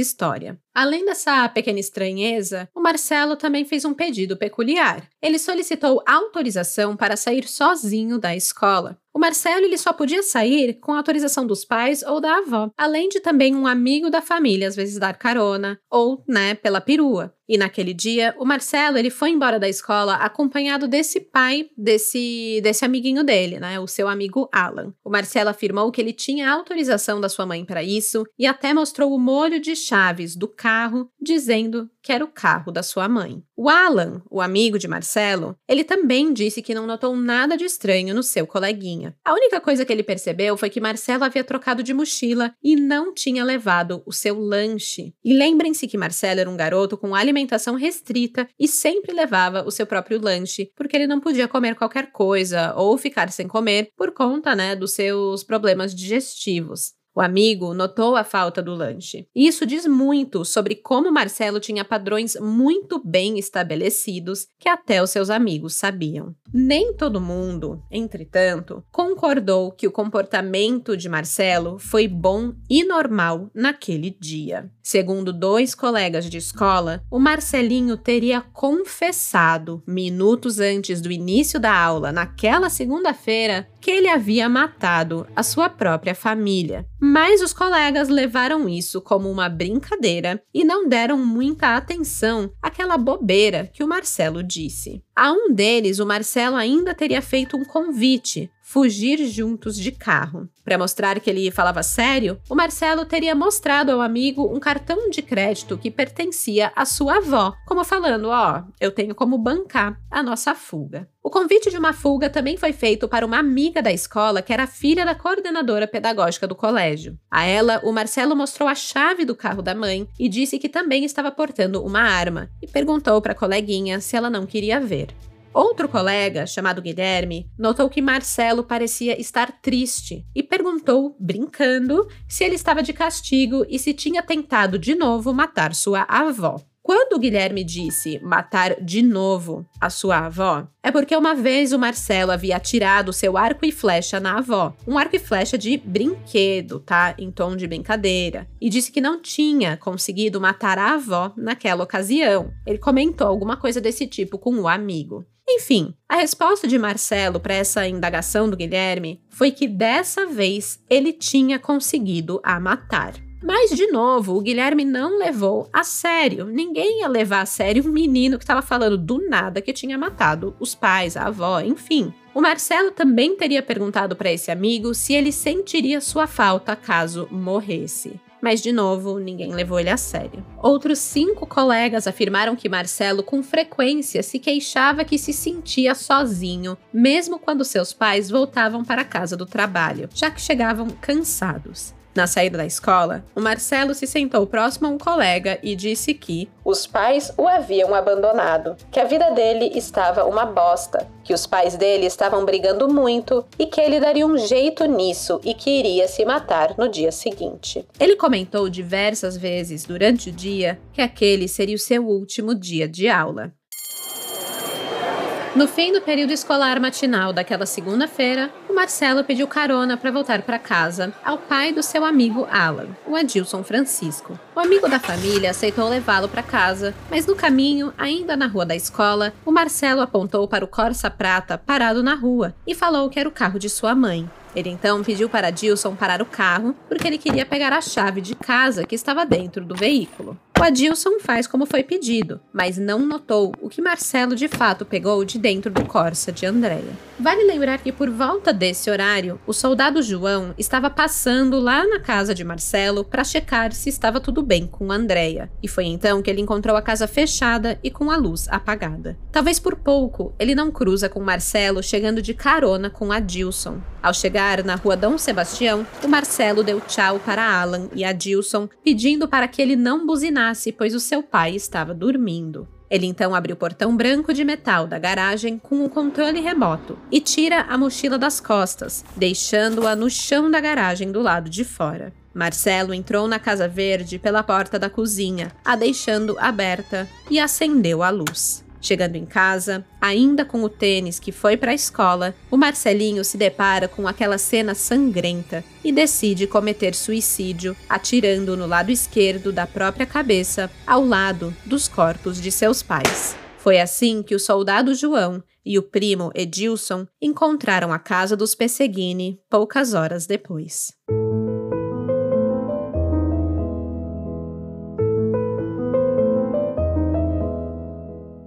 história. Além dessa pequena estranheza, o Marcelo também fez um pedido peculiar. Ele solicitou autorização para sair sozinho da escola. O Marcelo ele só podia sair com autorização dos pais ou da avó, além de também um amigo da família às vezes dar carona ou, né, pela perua. E naquele dia, o Marcelo ele foi embora da escola acompanhado desse pai, desse desse amiguinho dele, né, o seu amigo Alan. O Marcelo afirmou que ele tinha autorização da sua mãe para isso e até mostrou o molho de chaves do carro, dizendo que era o carro da sua mãe. O Alan, o amigo de Marcelo, ele também disse que não notou nada de estranho no seu coleguinha. A única coisa que ele percebeu foi que Marcelo havia trocado de mochila e não tinha levado o seu lanche. E lembrem-se que Marcelo era um garoto com alimentação restrita e sempre levava o seu próprio lanche, porque ele não podia comer qualquer coisa ou ficar sem comer por conta, né, dos seus problemas digestivos. O amigo notou a falta do lanche. Isso diz muito sobre como Marcelo tinha padrões muito bem estabelecidos que até os seus amigos sabiam. Nem todo mundo, entretanto, concordou que o comportamento de Marcelo foi bom e normal naquele dia. Segundo dois colegas de escola, o Marcelinho teria confessado, minutos antes do início da aula, naquela segunda-feira, que ele havia matado a sua própria família. Mas os colegas levaram isso como uma brincadeira e não deram muita atenção àquela bobeira que o Marcelo disse. A um deles, o Marcelo ainda teria feito um convite, fugir juntos de carro. Para mostrar que ele falava sério, o Marcelo teria mostrado ao amigo um cartão de crédito que pertencia à sua avó, como falando: Ó, oh, eu tenho como bancar a nossa fuga. O convite de uma fuga também foi feito para uma amiga da escola que era filha da coordenadora pedagógica do colégio. A ela, o Marcelo mostrou a chave do carro da mãe e disse que também estava portando uma arma e perguntou para a coleguinha se ela não queria ver. Outro colega, chamado Guilherme, notou que Marcelo parecia estar triste e perguntou, brincando, se ele estava de castigo e se tinha tentado de novo matar sua avó. Quando Guilherme disse matar de novo a sua avó, é porque uma vez o Marcelo havia atirado seu arco e flecha na avó. Um arco e flecha de brinquedo, tá? Em tom de brincadeira. E disse que não tinha conseguido matar a avó naquela ocasião. Ele comentou alguma coisa desse tipo com o amigo. Enfim, a resposta de Marcelo para essa indagação do Guilherme foi que dessa vez ele tinha conseguido a matar. Mas, de novo, o Guilherme não levou a sério. Ninguém ia levar a sério um menino que estava falando do nada que tinha matado os pais, a avó, enfim. O Marcelo também teria perguntado para esse amigo se ele sentiria sua falta caso morresse mas de novo, ninguém levou ele a sério. Outros cinco colegas afirmaram que Marcelo com frequência se queixava que se sentia sozinho, mesmo quando seus pais voltavam para a casa do trabalho, já que chegavam cansados. Na saída da escola, o Marcelo se sentou próximo a um colega e disse que os pais o haviam abandonado, que a vida dele estava uma bosta, que os pais dele estavam brigando muito e que ele daria um jeito nisso e que iria se matar no dia seguinte. Ele comentou diversas vezes durante o dia que aquele seria o seu último dia de aula. No fim do período escolar matinal daquela segunda-feira, o Marcelo pediu carona para voltar para casa ao pai do seu amigo Alan, o Adilson Francisco. O amigo da família aceitou levá-lo para casa, mas no caminho, ainda na rua da escola, o Marcelo apontou para o Corsa Prata parado na rua e falou que era o carro de sua mãe. Ele então pediu para Adilson parar o carro porque ele queria pegar a chave de casa que estava dentro do veículo. O Adilson faz como foi pedido, mas não notou o que Marcelo de fato pegou de dentro do Corsa de Andréia. Vale lembrar que por volta desse horário, o soldado João estava passando lá na casa de Marcelo para checar se estava tudo bem com Andréia, e foi então que ele encontrou a casa fechada e com a luz apagada. Talvez por pouco ele não cruza com Marcelo chegando de carona com Adilson. Ao chegar na rua Dom Sebastião, o Marcelo deu tchau para Alan e Adilson, pedindo para que ele não buzinasse pois o seu pai estava dormindo. Ele então abre o portão branco de metal da garagem com o controle remoto e tira a mochila das costas, deixando-a no chão da garagem do lado de fora. Marcelo entrou na Casa Verde pela porta da cozinha, a deixando aberta, e acendeu a luz. Chegando em casa, ainda com o tênis que foi para a escola, o Marcelinho se depara com aquela cena sangrenta e decide cometer suicídio, atirando no lado esquerdo da própria cabeça, ao lado dos corpos de seus pais. Foi assim que o soldado João e o primo Edilson encontraram a casa dos Pesseguini poucas horas depois.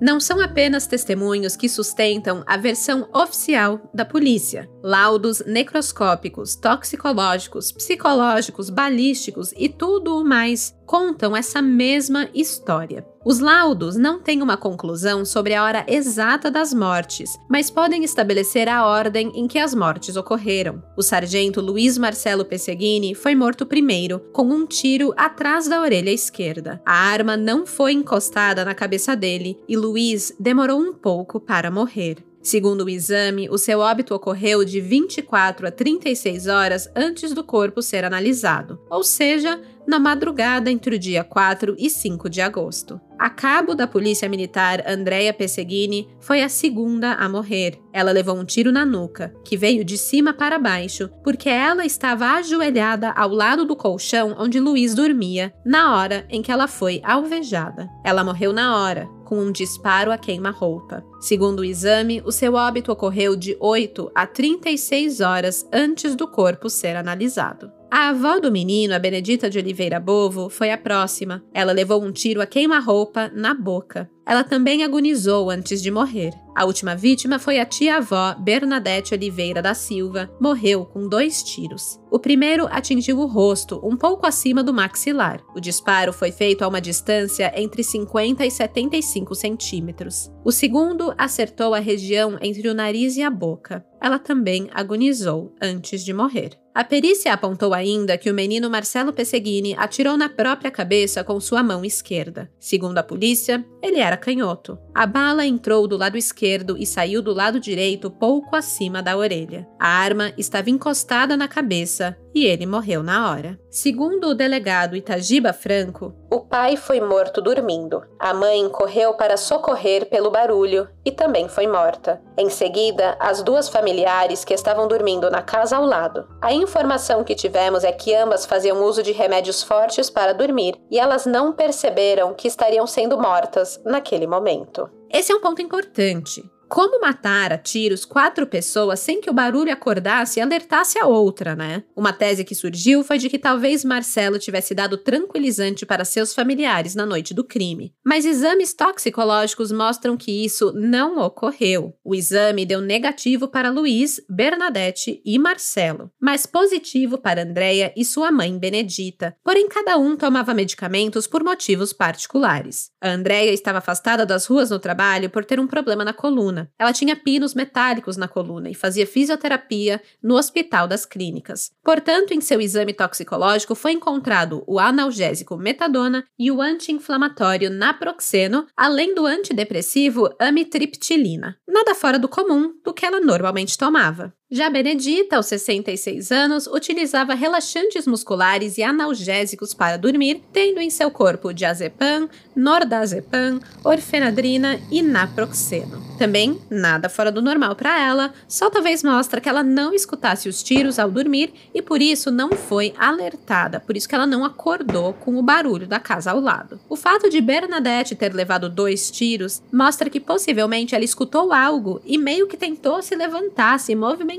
Não são apenas testemunhos que sustentam a versão oficial da polícia. Laudos necroscópicos, toxicológicos, psicológicos, balísticos e tudo o mais contam essa mesma história. Os laudos não têm uma conclusão sobre a hora exata das mortes, mas podem estabelecer a ordem em que as mortes ocorreram. O sargento Luiz Marcelo Pesseguini foi morto primeiro, com um tiro atrás da orelha esquerda. A arma não foi encostada na cabeça dele e Luiz demorou um pouco para morrer. Segundo o exame, o seu óbito ocorreu de 24 a 36 horas antes do corpo ser analisado, ou seja, na madrugada entre o dia 4 e 5 de agosto. A cabo da Polícia Militar Andrea Pesseguini foi a segunda a morrer. Ela levou um tiro na nuca, que veio de cima para baixo, porque ela estava ajoelhada ao lado do colchão onde Luiz dormia, na hora em que ela foi alvejada. Ela morreu na hora, com um disparo a queima-roupa. Segundo o exame, o seu óbito ocorreu de 8 a 36 horas antes do corpo ser analisado. A avó do menino, a Benedita de Oliveira Bovo, foi a próxima. Ela levou um tiro a queima-roupa na boca. Ela também agonizou antes de morrer. A última vítima foi a tia-avó Bernadette Oliveira da Silva, morreu com dois tiros. O primeiro atingiu o rosto, um pouco acima do maxilar. O disparo foi feito a uma distância entre 50 e 75 centímetros. O segundo acertou a região entre o nariz e a boca. Ela também agonizou antes de morrer. A perícia apontou ainda que o menino Marcelo Pesseguini atirou na própria cabeça com sua mão esquerda. Segundo a polícia, ele era canhoto. A bala entrou do lado esquerdo e saiu do lado direito pouco acima da orelha. A arma estava encostada na cabeça e ele morreu na hora. Segundo o delegado Itagiba Franco, o pai foi morto dormindo. A mãe correu para socorrer pelo barulho e também foi morta. Em seguida, as duas familiares que estavam dormindo na casa ao lado. A informação que tivemos é que ambas faziam uso de remédios fortes para dormir e elas não perceberam que estariam sendo mortas naquele momento. Esse é um ponto importante. Como matar a tiros quatro pessoas sem que o barulho acordasse e alertasse a outra, né? Uma tese que surgiu foi de que talvez Marcelo tivesse dado tranquilizante para seus familiares na noite do crime. Mas exames toxicológicos mostram que isso não ocorreu. O exame deu negativo para Luiz, Bernadette e Marcelo, mas positivo para Andréia e sua mãe Benedita. Porém, cada um tomava medicamentos por motivos particulares. A Andréia estava afastada das ruas no trabalho por ter um problema na coluna coluna. Ela tinha pinos metálicos na coluna e fazia fisioterapia no Hospital das Clínicas. Portanto, em seu exame toxicológico foi encontrado o analgésico metadona e o anti-inflamatório naproxeno, além do antidepressivo amitriptilina. Nada fora do comum do que ela normalmente tomava. Já Benedita, aos 66 anos, utilizava relaxantes musculares e analgésicos para dormir, tendo em seu corpo diazepam, nordazepam, orfenadrina e naproxeno. Também nada fora do normal para ela, só talvez mostra que ela não escutasse os tiros ao dormir e por isso não foi alertada, por isso que ela não acordou com o barulho da casa ao lado. O fato de Bernadette ter levado dois tiros mostra que possivelmente ela escutou algo e meio que tentou se levantar, se movimentar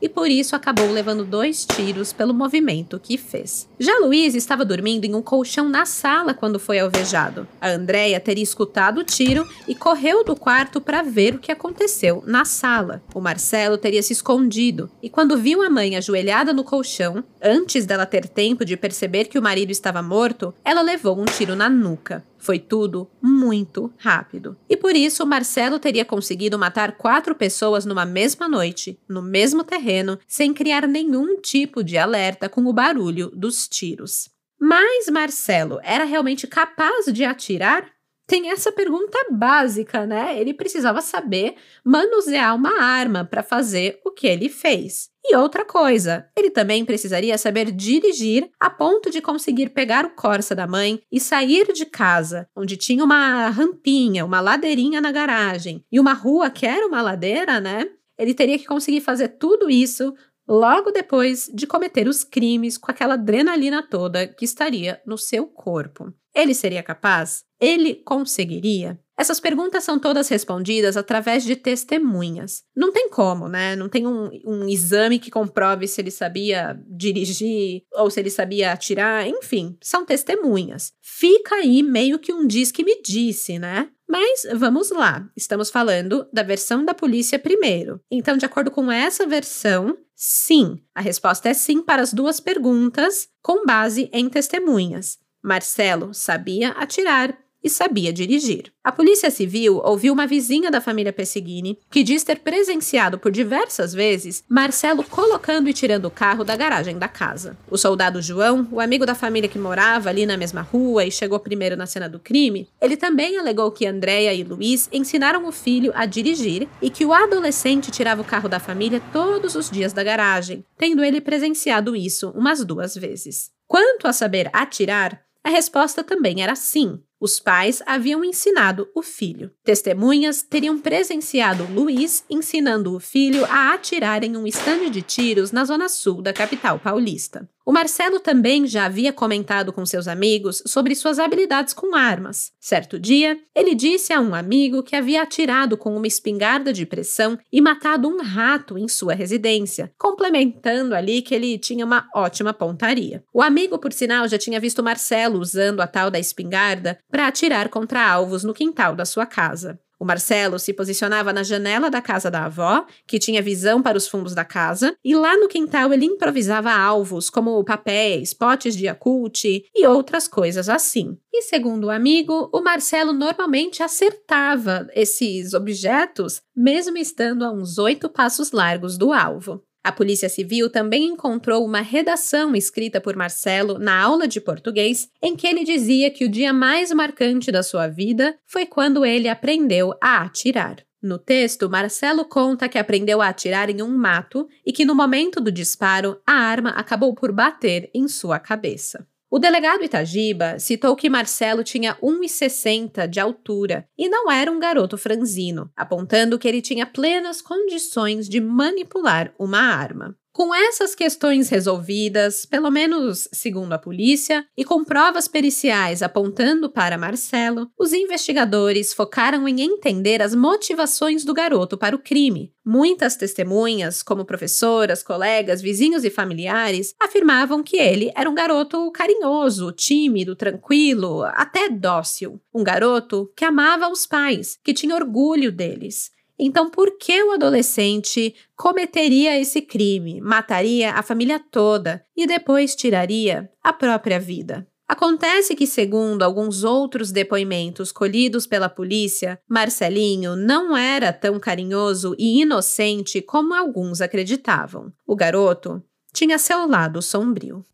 e por isso acabou levando dois tiros pelo movimento que fez. Já Luiz estava dormindo em um colchão na sala quando foi alvejado. A Andrea teria escutado o tiro e correu do quarto para ver o que aconteceu na sala. O Marcelo teria se escondido e, quando viu a mãe ajoelhada no colchão, antes dela ter tempo de perceber que o marido estava morto, ela levou um tiro na nuca. Foi tudo muito rápido. E por isso, Marcelo teria conseguido matar quatro pessoas numa mesma noite, no mesmo terreno, sem criar nenhum tipo de alerta com o barulho dos tiros. Mas Marcelo era realmente capaz de atirar? Tem essa pergunta básica, né? Ele precisava saber manusear uma arma para fazer o que ele fez. E outra coisa, ele também precisaria saber dirigir a ponto de conseguir pegar o Corsa da mãe e sair de casa, onde tinha uma rampinha, uma ladeirinha na garagem e uma rua que era uma ladeira, né? Ele teria que conseguir fazer tudo isso logo depois de cometer os crimes com aquela adrenalina toda que estaria no seu corpo. Ele seria capaz? Ele conseguiria? Essas perguntas são todas respondidas através de testemunhas. Não tem como, né? Não tem um, um, exame que comprove se ele sabia dirigir ou se ele sabia atirar, enfim, são testemunhas. Fica aí meio que um diz que me disse, né? Mas vamos lá, estamos falando da versão da polícia primeiro. Então, de acordo com essa versão, sim, a resposta é sim para as duas perguntas, com base em testemunhas. Marcelo sabia atirar e sabia dirigir. A Polícia Civil ouviu uma vizinha da família Pessigini que diz ter presenciado por diversas vezes Marcelo colocando e tirando o carro da garagem da casa. O soldado João, o amigo da família que morava ali na mesma rua e chegou primeiro na cena do crime, ele também alegou que Andréia e Luiz ensinaram o filho a dirigir e que o adolescente tirava o carro da família todos os dias da garagem, tendo ele presenciado isso umas duas vezes. Quanto a saber atirar, a resposta também era sim. Os pais haviam ensinado o filho. Testemunhas teriam presenciado Luiz ensinando o filho a atirar em um estande de tiros na zona sul da capital paulista. O Marcelo também já havia comentado com seus amigos sobre suas habilidades com armas. Certo dia, ele disse a um amigo que havia atirado com uma espingarda de pressão e matado um rato em sua residência, complementando ali que ele tinha uma ótima pontaria. O amigo, por sinal, já tinha visto Marcelo usando a tal da espingarda para atirar contra alvos no quintal da sua casa. O Marcelo se posicionava na janela da casa da avó, que tinha visão para os fundos da casa, e lá no quintal ele improvisava alvos, como papéis, potes de Yakult e outras coisas assim. E segundo o amigo, o Marcelo normalmente acertava esses objetos, mesmo estando a uns oito passos largos do alvo. A Polícia Civil também encontrou uma redação escrita por Marcelo na aula de português, em que ele dizia que o dia mais marcante da sua vida foi quando ele aprendeu a atirar. No texto, Marcelo conta que aprendeu a atirar em um mato e que no momento do disparo, a arma acabou por bater em sua cabeça. O delegado Itagiba citou que Marcelo tinha 1,60 de altura e não era um garoto franzino, apontando que ele tinha plenas condições de manipular uma arma. Com essas questões resolvidas, pelo menos segundo a polícia, e com provas periciais apontando para Marcelo, os investigadores focaram em entender as motivações do garoto para o crime. Muitas testemunhas, como professoras, colegas, vizinhos e familiares, afirmavam que ele era um garoto carinhoso, tímido, tranquilo, até dócil. Um garoto que amava os pais, que tinha orgulho deles então, por que o adolescente cometeria esse crime, mataria a família toda e depois tiraria a própria vida? Acontece que, segundo alguns outros depoimentos colhidos pela polícia, Marcelinho não era tão carinhoso e inocente como alguns acreditavam. O garoto tinha seu lado sombrio.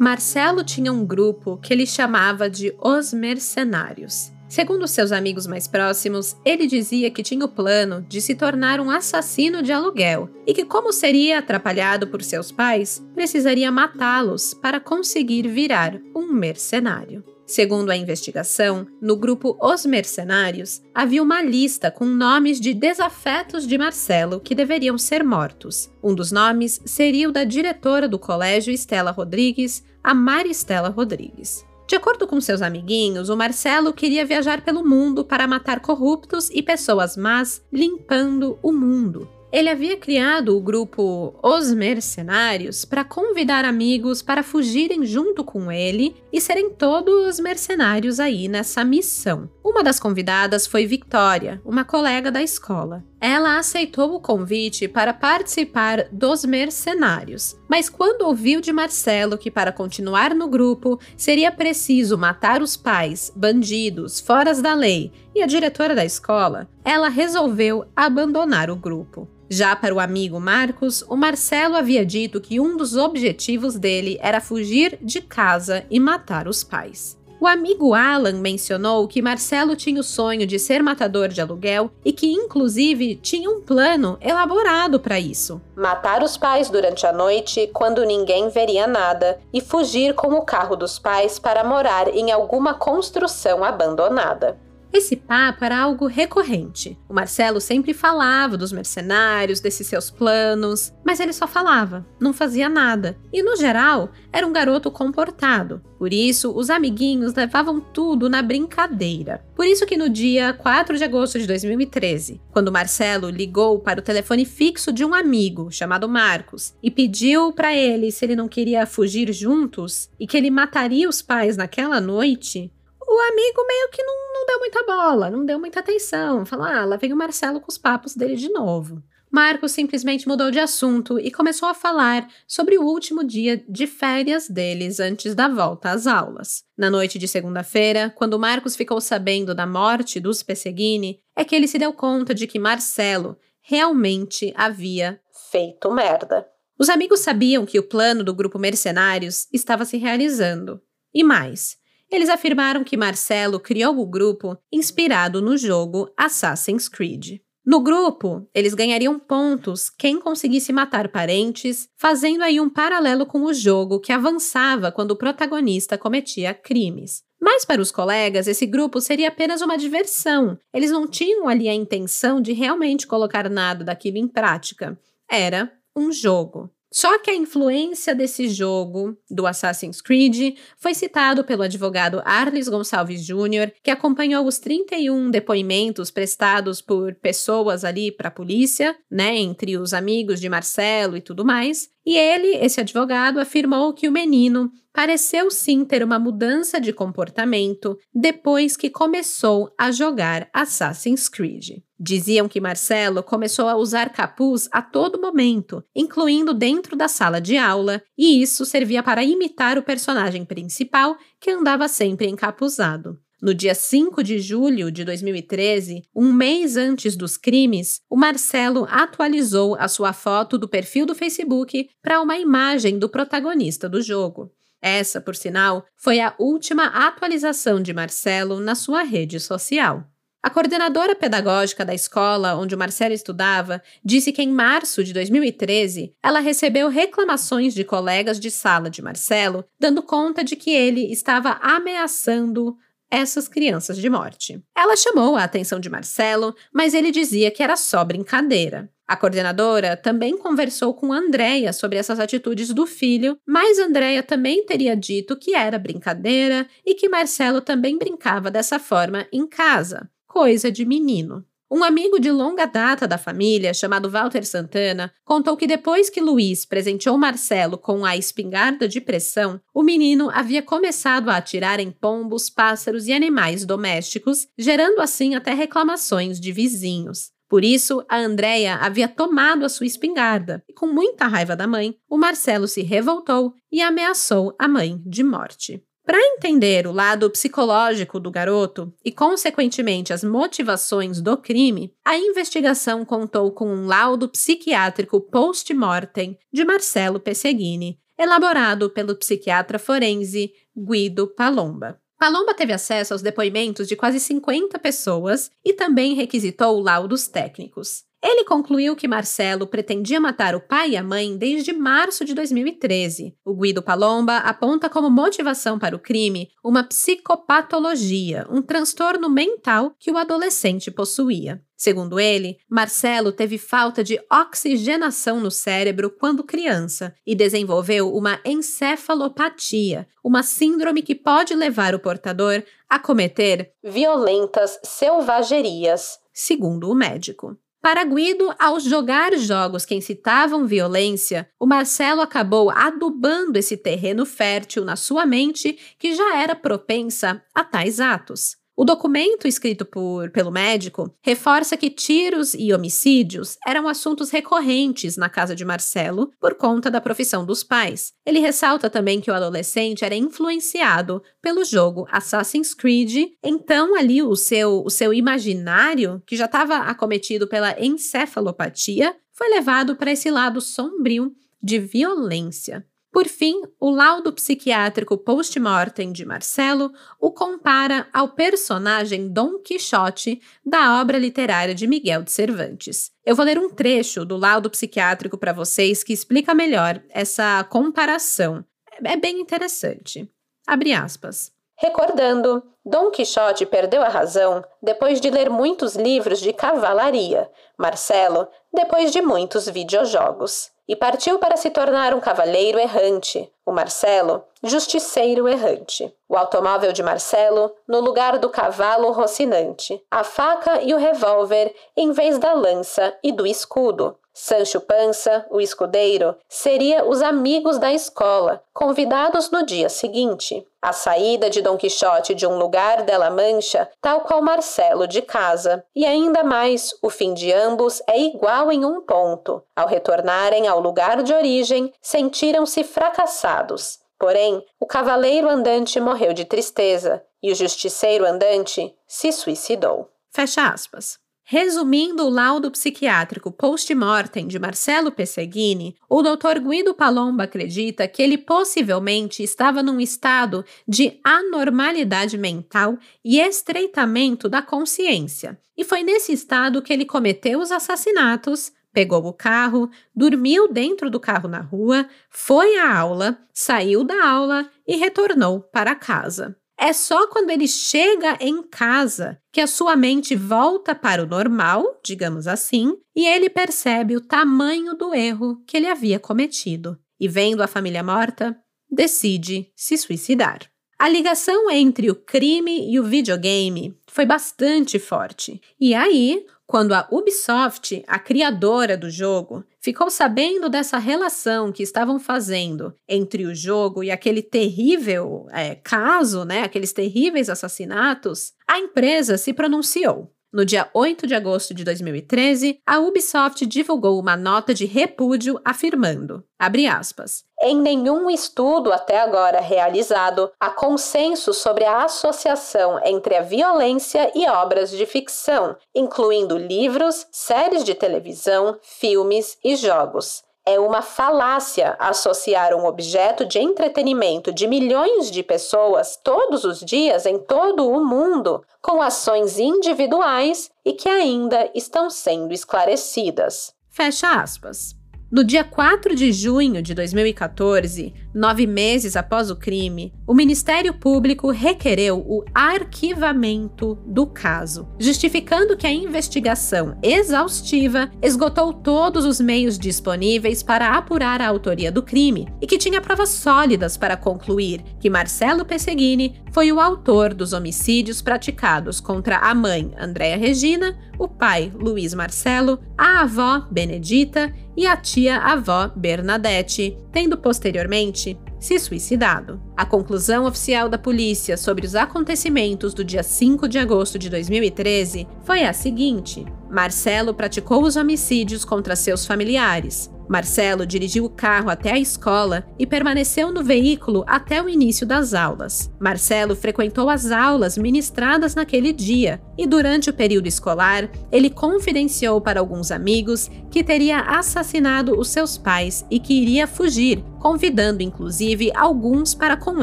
Marcelo tinha um grupo que ele chamava de Os Mercenários. Segundo seus amigos mais próximos, ele dizia que tinha o plano de se tornar um assassino de aluguel e que, como seria atrapalhado por seus pais, precisaria matá-los para conseguir virar um mercenário. Segundo a investigação, no grupo Os Mercenários havia uma lista com nomes de desafetos de Marcelo que deveriam ser mortos. Um dos nomes seria o da diretora do colégio Estela Rodrigues, a Maristela Rodrigues. De acordo com seus amiguinhos, o Marcelo queria viajar pelo mundo para matar corruptos e pessoas más, limpando o mundo. Ele havia criado o grupo Os Mercenários para convidar amigos para fugirem junto com ele e serem todos mercenários aí nessa missão. Uma das convidadas foi Victoria, uma colega da escola. Ela aceitou o convite para participar dos mercenários, mas quando ouviu de Marcelo que para continuar no grupo seria preciso matar os pais, bandidos, foras da lei e a diretora da escola, ela resolveu abandonar o grupo. Já para o amigo Marcos, o Marcelo havia dito que um dos objetivos dele era fugir de casa e matar os pais. O amigo Alan mencionou que Marcelo tinha o sonho de ser matador de aluguel e que, inclusive, tinha um plano elaborado para isso. Matar os pais durante a noite, quando ninguém veria nada, e fugir com o carro dos pais para morar em alguma construção abandonada. Esse papo era algo recorrente. O Marcelo sempre falava dos mercenários, desses seus planos, mas ele só falava, não fazia nada. E no geral, era um garoto comportado. Por isso, os amiguinhos levavam tudo na brincadeira. Por isso que no dia 4 de agosto de 2013, quando Marcelo ligou para o telefone fixo de um amigo chamado Marcos e pediu para ele se ele não queria fugir juntos e que ele mataria os pais naquela noite, amigo meio que não, não deu muita bola, não deu muita atenção. Falou: ah, lá vem o Marcelo com os papos dele de novo. Marcos simplesmente mudou de assunto e começou a falar sobre o último dia de férias deles antes da volta às aulas. Na noite de segunda-feira, quando Marcos ficou sabendo da morte dos Pesseguini, é que ele se deu conta de que Marcelo realmente havia feito merda. Os amigos sabiam que o plano do grupo Mercenários estava se realizando. E mais, eles afirmaram que Marcelo criou o grupo inspirado no jogo Assassin's Creed. No grupo, eles ganhariam pontos quem conseguisse matar parentes, fazendo aí um paralelo com o jogo que avançava quando o protagonista cometia crimes. Mas para os colegas, esse grupo seria apenas uma diversão. Eles não tinham ali a intenção de realmente colocar nada daquilo em prática. Era um jogo. Só que a influência desse jogo, do Assassin's Creed, foi citado pelo advogado Arles Gonçalves Jr., que acompanhou os 31 depoimentos prestados por pessoas ali para a polícia, né, entre os amigos de Marcelo e tudo mais, e ele, esse advogado, afirmou que o menino pareceu sim ter uma mudança de comportamento depois que começou a jogar Assassin's Creed. Diziam que Marcelo começou a usar capuz a todo momento, incluindo dentro da sala de aula, e isso servia para imitar o personagem principal que andava sempre encapuzado. No dia 5 de julho de 2013, um mês antes dos crimes, o Marcelo atualizou a sua foto do perfil do Facebook para uma imagem do protagonista do jogo. Essa, por sinal, foi a última atualização de Marcelo na sua rede social. A coordenadora pedagógica da escola onde o Marcelo estudava disse que em março de 2013 ela recebeu reclamações de colegas de sala de Marcelo, dando conta de que ele estava ameaçando essas crianças de morte. Ela chamou a atenção de Marcelo, mas ele dizia que era só brincadeira. A coordenadora também conversou com Andréia sobre essas atitudes do filho, mas Andréia também teria dito que era brincadeira e que Marcelo também brincava dessa forma em casa, coisa de menino. Um amigo de longa data da família, chamado Walter Santana, contou que depois que Luiz presenteou Marcelo com a espingarda de pressão, o menino havia começado a atirar em pombos, pássaros e animais domésticos, gerando assim até reclamações de vizinhos. Por isso, a Andrea havia tomado a sua espingarda e, com muita raiva da mãe, o Marcelo se revoltou e ameaçou a mãe de morte. Para entender o lado psicológico do garoto e, consequentemente, as motivações do crime, a investigação contou com um laudo psiquiátrico post-mortem de Marcelo Pesseguini, elaborado pelo psiquiatra forense Guido Palomba. Palomba teve acesso aos depoimentos de quase 50 pessoas e também requisitou laudos técnicos. Ele concluiu que Marcelo pretendia matar o pai e a mãe desde março de 2013. O Guido Palomba aponta como motivação para o crime uma psicopatologia, um transtorno mental que o adolescente possuía. Segundo ele, Marcelo teve falta de oxigenação no cérebro quando criança e desenvolveu uma encefalopatia, uma síndrome que pode levar o portador a cometer violentas selvagerias, segundo o médico. Para Guido, ao jogar jogos que incitavam violência, o Marcelo acabou adubando esse terreno fértil na sua mente que já era propensa a tais atos. O documento escrito por, pelo médico reforça que tiros e homicídios eram assuntos recorrentes na casa de Marcelo por conta da profissão dos pais. Ele ressalta também que o adolescente era influenciado pelo jogo Assassin's Creed, então ali o seu, o seu imaginário, que já estava acometido pela encefalopatia, foi levado para esse lado sombrio de violência. Por fim, o laudo psiquiátrico post-mortem de Marcelo o compara ao personagem Dom Quixote da obra literária de Miguel de Cervantes. Eu vou ler um trecho do laudo psiquiátrico para vocês que explica melhor essa comparação. É bem interessante. Abre aspas. Recordando, Dom Quixote perdeu a razão depois de ler muitos livros de cavalaria, Marcelo, depois de muitos videojogos e partiu para se tornar um cavaleiro errante, o Marcelo, justiceiro errante. O automóvel de Marcelo no lugar do cavalo rocinante, a faca e o revólver em vez da lança e do escudo. Sancho Pança, o escudeiro, seria os amigos da escola, convidados no dia seguinte. A saída de Dom Quixote de um lugar dela Mancha, tal qual Marcelo de casa. E ainda mais, o fim de ambos é igual em um ponto. Ao retornarem ao lugar de origem, sentiram-se fracassados. Porém, o cavaleiro andante morreu de tristeza e o justiceiro andante se suicidou. Fecha aspas. Resumindo o laudo psiquiátrico post-mortem de Marcelo Pesseguini, o Dr. Guido Palomba acredita que ele possivelmente estava num estado de anormalidade mental e estreitamento da consciência. E foi nesse estado que ele cometeu os assassinatos, pegou o carro, dormiu dentro do carro na rua, foi à aula, saiu da aula e retornou para casa. É só quando ele chega em casa que a sua mente volta para o normal, digamos assim, e ele percebe o tamanho do erro que ele havia cometido. E vendo a família morta, decide se suicidar. A ligação entre o crime e o videogame foi bastante forte. E aí, quando a Ubisoft, a criadora do jogo, ficou sabendo dessa relação que estavam fazendo entre o jogo e aquele terrível é, caso, né, aqueles terríveis assassinatos, a empresa se pronunciou. No dia 8 de agosto de 2013, a Ubisoft divulgou uma nota de repúdio afirmando, aspas, em nenhum estudo até agora realizado há consenso sobre a associação entre a violência e obras de ficção, incluindo livros, séries de televisão, filmes e jogos. É uma falácia associar um objeto de entretenimento de milhões de pessoas todos os dias em todo o mundo com ações individuais e que ainda estão sendo esclarecidas. Fecha aspas. No dia 4 de junho de 2014, nove meses após o crime, o Ministério Público requereu o arquivamento do caso, justificando que a investigação exaustiva esgotou todos os meios disponíveis para apurar a autoria do crime e que tinha provas sólidas para concluir que Marcelo Pesseguini foi o autor dos homicídios praticados contra a mãe, Andréa Regina, o pai, Luiz Marcelo, a avó, Benedita, e a tia-avó, Bernadette, tendo posteriormente se suicidado. A conclusão oficial da polícia sobre os acontecimentos do dia 5 de agosto de 2013 foi a seguinte: Marcelo praticou os homicídios contra seus familiares. Marcelo dirigiu o carro até a escola e permaneceu no veículo até o início das aulas. Marcelo frequentou as aulas ministradas naquele dia e, durante o período escolar, ele confidenciou para alguns amigos que teria assassinado os seus pais e que iria fugir, convidando inclusive alguns para com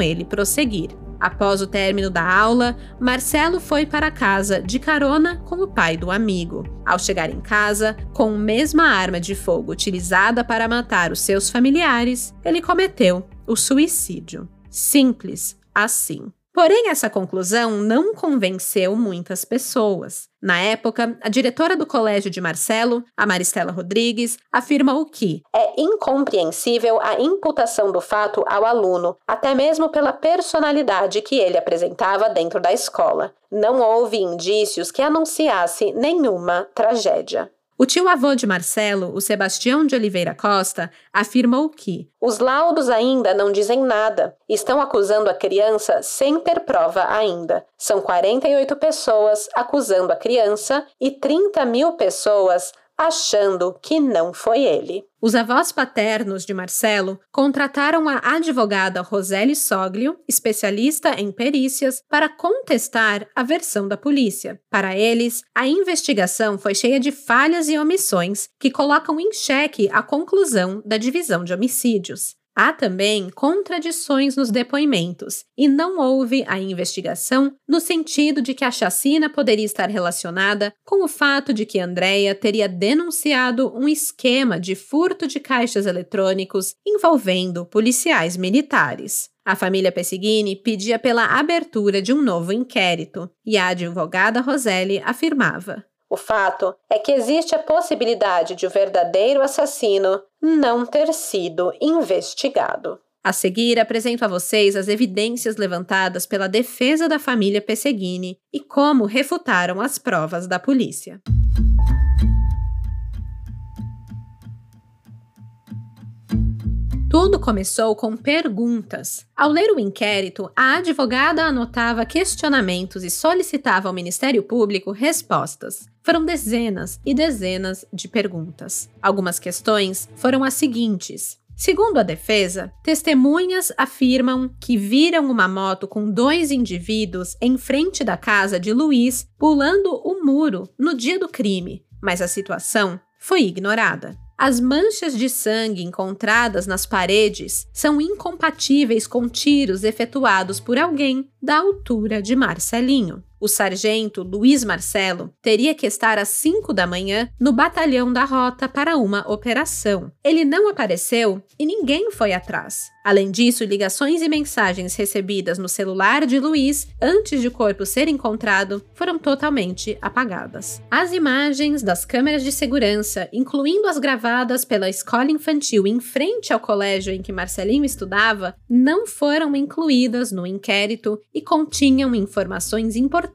ele prosseguir. Após o término da aula, Marcelo foi para casa de carona com o pai do amigo. Ao chegar em casa, com a mesma arma de fogo utilizada para matar os seus familiares, ele cometeu o suicídio. Simples assim. Porém, essa conclusão não convenceu muitas pessoas. Na época, a diretora do colégio de Marcelo, a Maristela Rodrigues, afirmou que é incompreensível a imputação do fato ao aluno, até mesmo pela personalidade que ele apresentava dentro da escola. Não houve indícios que anunciasse nenhuma tragédia. O tio-avô de Marcelo, o Sebastião de Oliveira Costa, afirmou que os laudos ainda não dizem nada. Estão acusando a criança sem ter prova ainda. São 48 pessoas acusando a criança e 30 mil pessoas achando que não foi ele. Os avós paternos de Marcelo contrataram a advogada Roseli Soglio, especialista em perícias, para contestar a versão da polícia. Para eles, a investigação foi cheia de falhas e omissões que colocam em xeque a conclusão da divisão de homicídios. Há também contradições nos depoimentos e não houve a investigação no sentido de que a chacina poderia estar relacionada com o fato de que Andrea teria denunciado um esquema de furto de caixas eletrônicos envolvendo policiais militares. A família Pessigini pedia pela abertura de um novo inquérito e a advogada Roseli afirmava: o fato é que existe a possibilidade de o verdadeiro assassino não ter sido investigado. A seguir, apresento a vocês as evidências levantadas pela defesa da família Pesseguini e como refutaram as provas da polícia. Tudo começou com perguntas. Ao ler o inquérito, a advogada anotava questionamentos e solicitava ao Ministério Público respostas. Foram dezenas e dezenas de perguntas. Algumas questões foram as seguintes: Segundo a defesa, testemunhas afirmam que viram uma moto com dois indivíduos em frente da casa de Luiz pulando o muro no dia do crime, mas a situação foi ignorada. As manchas de sangue encontradas nas paredes são incompatíveis com tiros efetuados por alguém da altura de Marcelinho. O sargento Luiz Marcelo teria que estar às 5 da manhã no batalhão da rota para uma operação. Ele não apareceu e ninguém foi atrás. Além disso, ligações e mensagens recebidas no celular de Luiz antes de o corpo ser encontrado foram totalmente apagadas. As imagens das câmeras de segurança, incluindo as gravadas pela escola infantil em frente ao colégio em que Marcelinho estudava, não foram incluídas no inquérito e continham informações importantes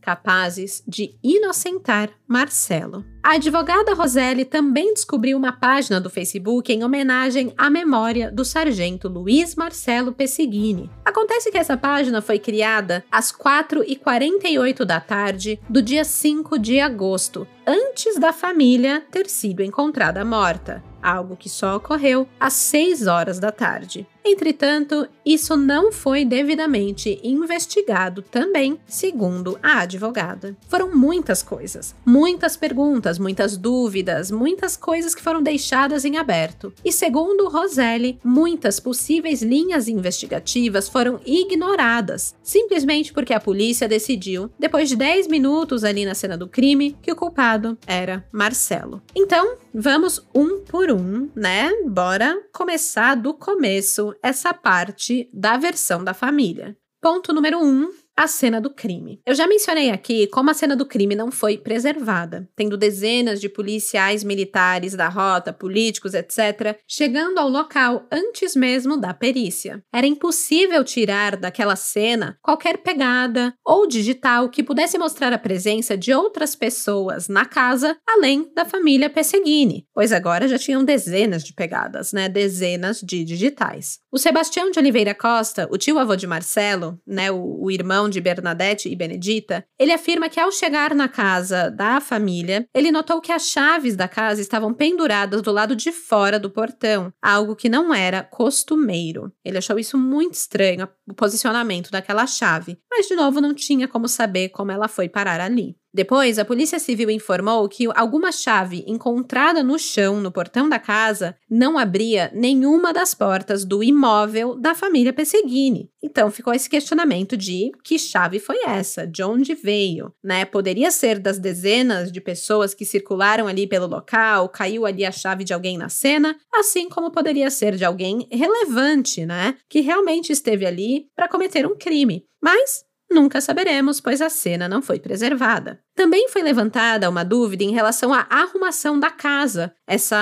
capazes de inocentar Marcelo. A advogada Roseli também descobriu uma página do Facebook em homenagem à memória do sargento Luiz Marcelo Pessigini. Acontece que essa página foi criada às 4h48 da tarde do dia 5 de agosto, antes da família ter sido encontrada morta algo que só ocorreu às 6 horas da tarde. Entretanto, isso não foi devidamente investigado também, segundo a advogada. Foram muitas coisas, muitas perguntas, muitas dúvidas, muitas coisas que foram deixadas em aberto. E segundo Roseli, muitas possíveis linhas investigativas foram ignoradas, simplesmente porque a polícia decidiu, depois de 10 minutos ali na cena do crime, que o culpado era Marcelo. Então, vamos um por um, né? Bora começar do começo essa parte da versão da família. Ponto número um, a cena do crime. Eu já mencionei aqui como a cena do crime não foi preservada, tendo dezenas de policiais militares da rota, políticos, etc., chegando ao local antes mesmo da perícia. Era impossível tirar daquela cena qualquer pegada ou digital que pudesse mostrar a presença de outras pessoas na casa, além da família Pesseguini, pois agora já tinham dezenas de pegadas, né? Dezenas de digitais. O Sebastião de Oliveira Costa, o tio-avô de Marcelo, né, o, o, irmão de Bernadette e Benedita, ele afirma que ao chegar na casa da família, ele notou que as chaves da casa estavam penduradas do lado de fora do portão, algo que não era costumeiro. Ele achou isso muito estranho, o posicionamento daquela chave, mas de novo não tinha como saber como ela foi parar ali. Depois, a Polícia Civil informou que alguma chave encontrada no chão no portão da casa não abria nenhuma das portas do imóvel da família Pesseguini. Então ficou esse questionamento de que chave foi essa, de onde veio, né? Poderia ser das dezenas de pessoas que circularam ali pelo local, caiu ali a chave de alguém na cena, assim como poderia ser de alguém relevante, né? Que realmente esteve ali para cometer um crime. Mas Nunca saberemos, pois a cena não foi preservada. Também foi levantada uma dúvida em relação à arrumação da casa, essa